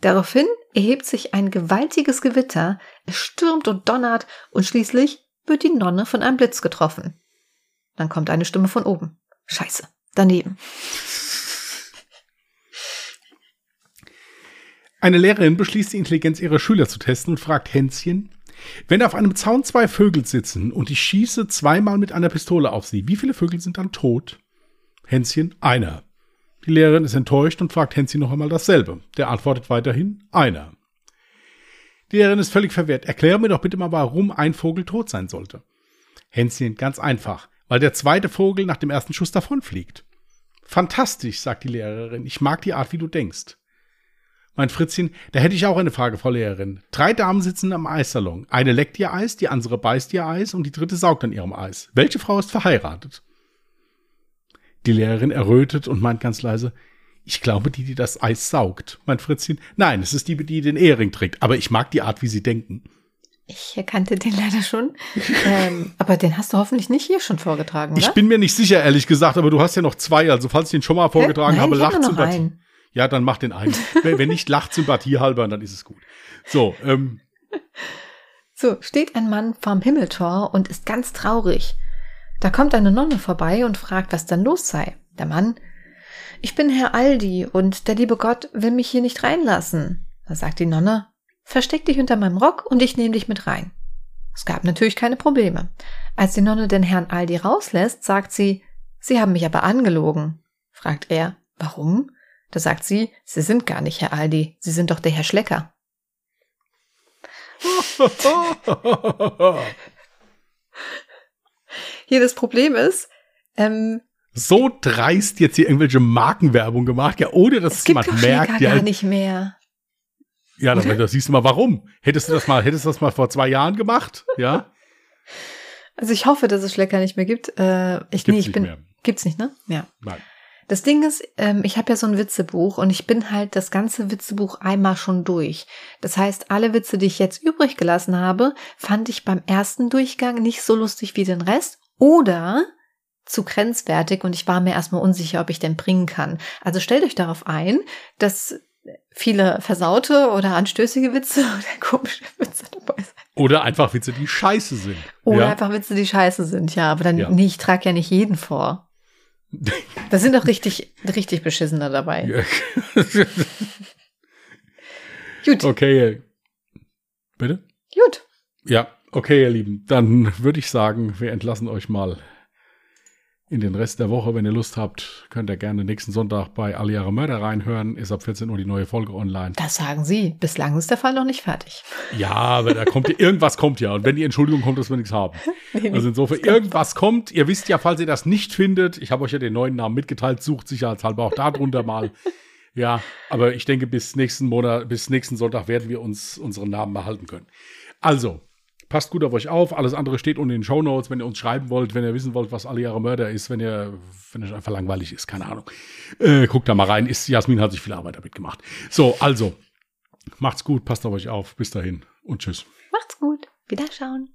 Daraufhin erhebt sich ein gewaltiges Gewitter, es stürmt und donnert und schließlich wird die Nonne von einem Blitz getroffen. Dann kommt eine Stimme von oben. Scheiße, daneben. Eine Lehrerin beschließt, die Intelligenz ihrer Schüler zu testen und fragt Hänschen, wenn auf einem Zaun zwei Vögel sitzen und ich schieße zweimal mit einer Pistole auf sie, wie viele Vögel sind dann tot? Hänschen, einer. Die Lehrerin ist enttäuscht und fragt Hänschen noch einmal dasselbe. Der antwortet weiterhin, einer. Die Lehrerin ist völlig verwirrt. Erkläre mir doch bitte mal, warum ein Vogel tot sein sollte. Hänschen, ganz einfach, weil der zweite Vogel nach dem ersten Schuss davonfliegt. Fantastisch, sagt die Lehrerin. Ich mag die Art, wie du denkst. Mein Fritzchen, da hätte ich auch eine Frage, Frau Lehrerin. Drei Damen sitzen am Eissalon. Eine leckt ihr Eis, die andere beißt ihr Eis und die dritte saugt an ihrem Eis. Welche Frau ist verheiratet? Die Lehrerin errötet und meint ganz leise, ich glaube, die, die das Eis saugt. Mein Fritzchen, nein, es ist die, die den Ehering trägt. Aber ich mag die Art, wie sie denken. Ich erkannte den leider schon. [LAUGHS] ähm, aber den hast du hoffentlich nicht hier schon vorgetragen, oder? Ich bin mir nicht sicher, ehrlich gesagt, aber du hast ja noch zwei. Also falls ich den schon mal vorgetragen Nein, habe, lacht Sympathie. Ja, dann mach den einen. [LAUGHS] Wenn nicht lacht Sympathie halber, dann ist es gut. So, ähm. [LAUGHS] So, steht ein Mann vorm Himmeltor und ist ganz traurig. Da kommt eine Nonne vorbei und fragt, was dann los sei. Der Mann, ich bin Herr Aldi und der liebe Gott will mich hier nicht reinlassen. Da sagt die Nonne, versteck dich hinter meinem Rock und ich nehme dich mit rein. Es gab natürlich keine Probleme. Als die Nonne den Herrn Aldi rauslässt, sagt sie, Sie haben mich aber angelogen. Fragt er, warum? Da sagt sie, Sie sind gar nicht Herr Aldi, Sie sind doch der Herr Schlecker. [LAUGHS] Hier das Problem ist, ähm, so dreist jetzt hier irgendwelche Markenwerbung gemacht, ja, ohne dass es jemand merkt. Ja, gar nicht mehr. Ja, das, das siehst du mal, warum? Hättest du das mal, hättest du das mal vor zwei Jahren gemacht? Ja. Also ich hoffe, dass es Schlecker nicht mehr gibt. Äh, ich, gibt's nee, ich bin. Mehr. Gibt's nicht, ne? Ja. Nein. Das Ding ist, ähm, ich habe ja so ein Witzebuch und ich bin halt das ganze Witzebuch einmal schon durch. Das heißt, alle Witze, die ich jetzt übrig gelassen habe, fand ich beim ersten Durchgang nicht so lustig wie den Rest oder zu grenzwertig und ich war mir erstmal unsicher, ob ich den bringen kann. Also stellt euch darauf ein, dass viele versaute oder anstößige Witze [LAUGHS] oder komische Witze dabei sind. Oder einfach Witze, die scheiße sind. Oder ja? einfach Witze, die scheiße sind, ja. Aber dann, ja. nee, ich trage ja nicht jeden vor. Da sind doch richtig, richtig beschissener dabei. Ja. [LAUGHS] Gut. Okay. Bitte? Gut. Ja, okay, ihr Lieben. Dann würde ich sagen, wir entlassen euch mal in den Rest der Woche. Wenn ihr Lust habt, könnt ihr gerne nächsten Sonntag bei Alle Jahre Mörder reinhören. Ist ab 14 Uhr die neue Folge online. Das sagen Sie. Bislang ist der Fall noch nicht fertig. Ja, aber da kommt irgendwas kommt ja. Und wenn die Entschuldigung kommt, dass wir nichts haben. [LAUGHS] nee, also insofern, irgendwas kommt. Ihr wisst ja, falls ihr das nicht findet, ich habe euch ja den neuen Namen mitgeteilt, sucht sicherheitshalber auch darunter [LAUGHS] mal. Ja, aber ich denke, bis nächsten Monat, bis nächsten Sonntag werden wir uns unseren Namen behalten können. Also, Passt gut auf euch auf. Alles andere steht unten in den Show Notes, wenn ihr uns schreiben wollt, wenn ihr wissen wollt, was alle Jahre Mörder ist, wenn ihr, wenn es einfach langweilig ist, keine Ahnung. Äh, guckt da mal rein. Ist, Jasmin hat sich viel Arbeit damit gemacht. So, also, macht's gut, passt auf euch auf. Bis dahin und tschüss. Macht's gut. Wiederschauen.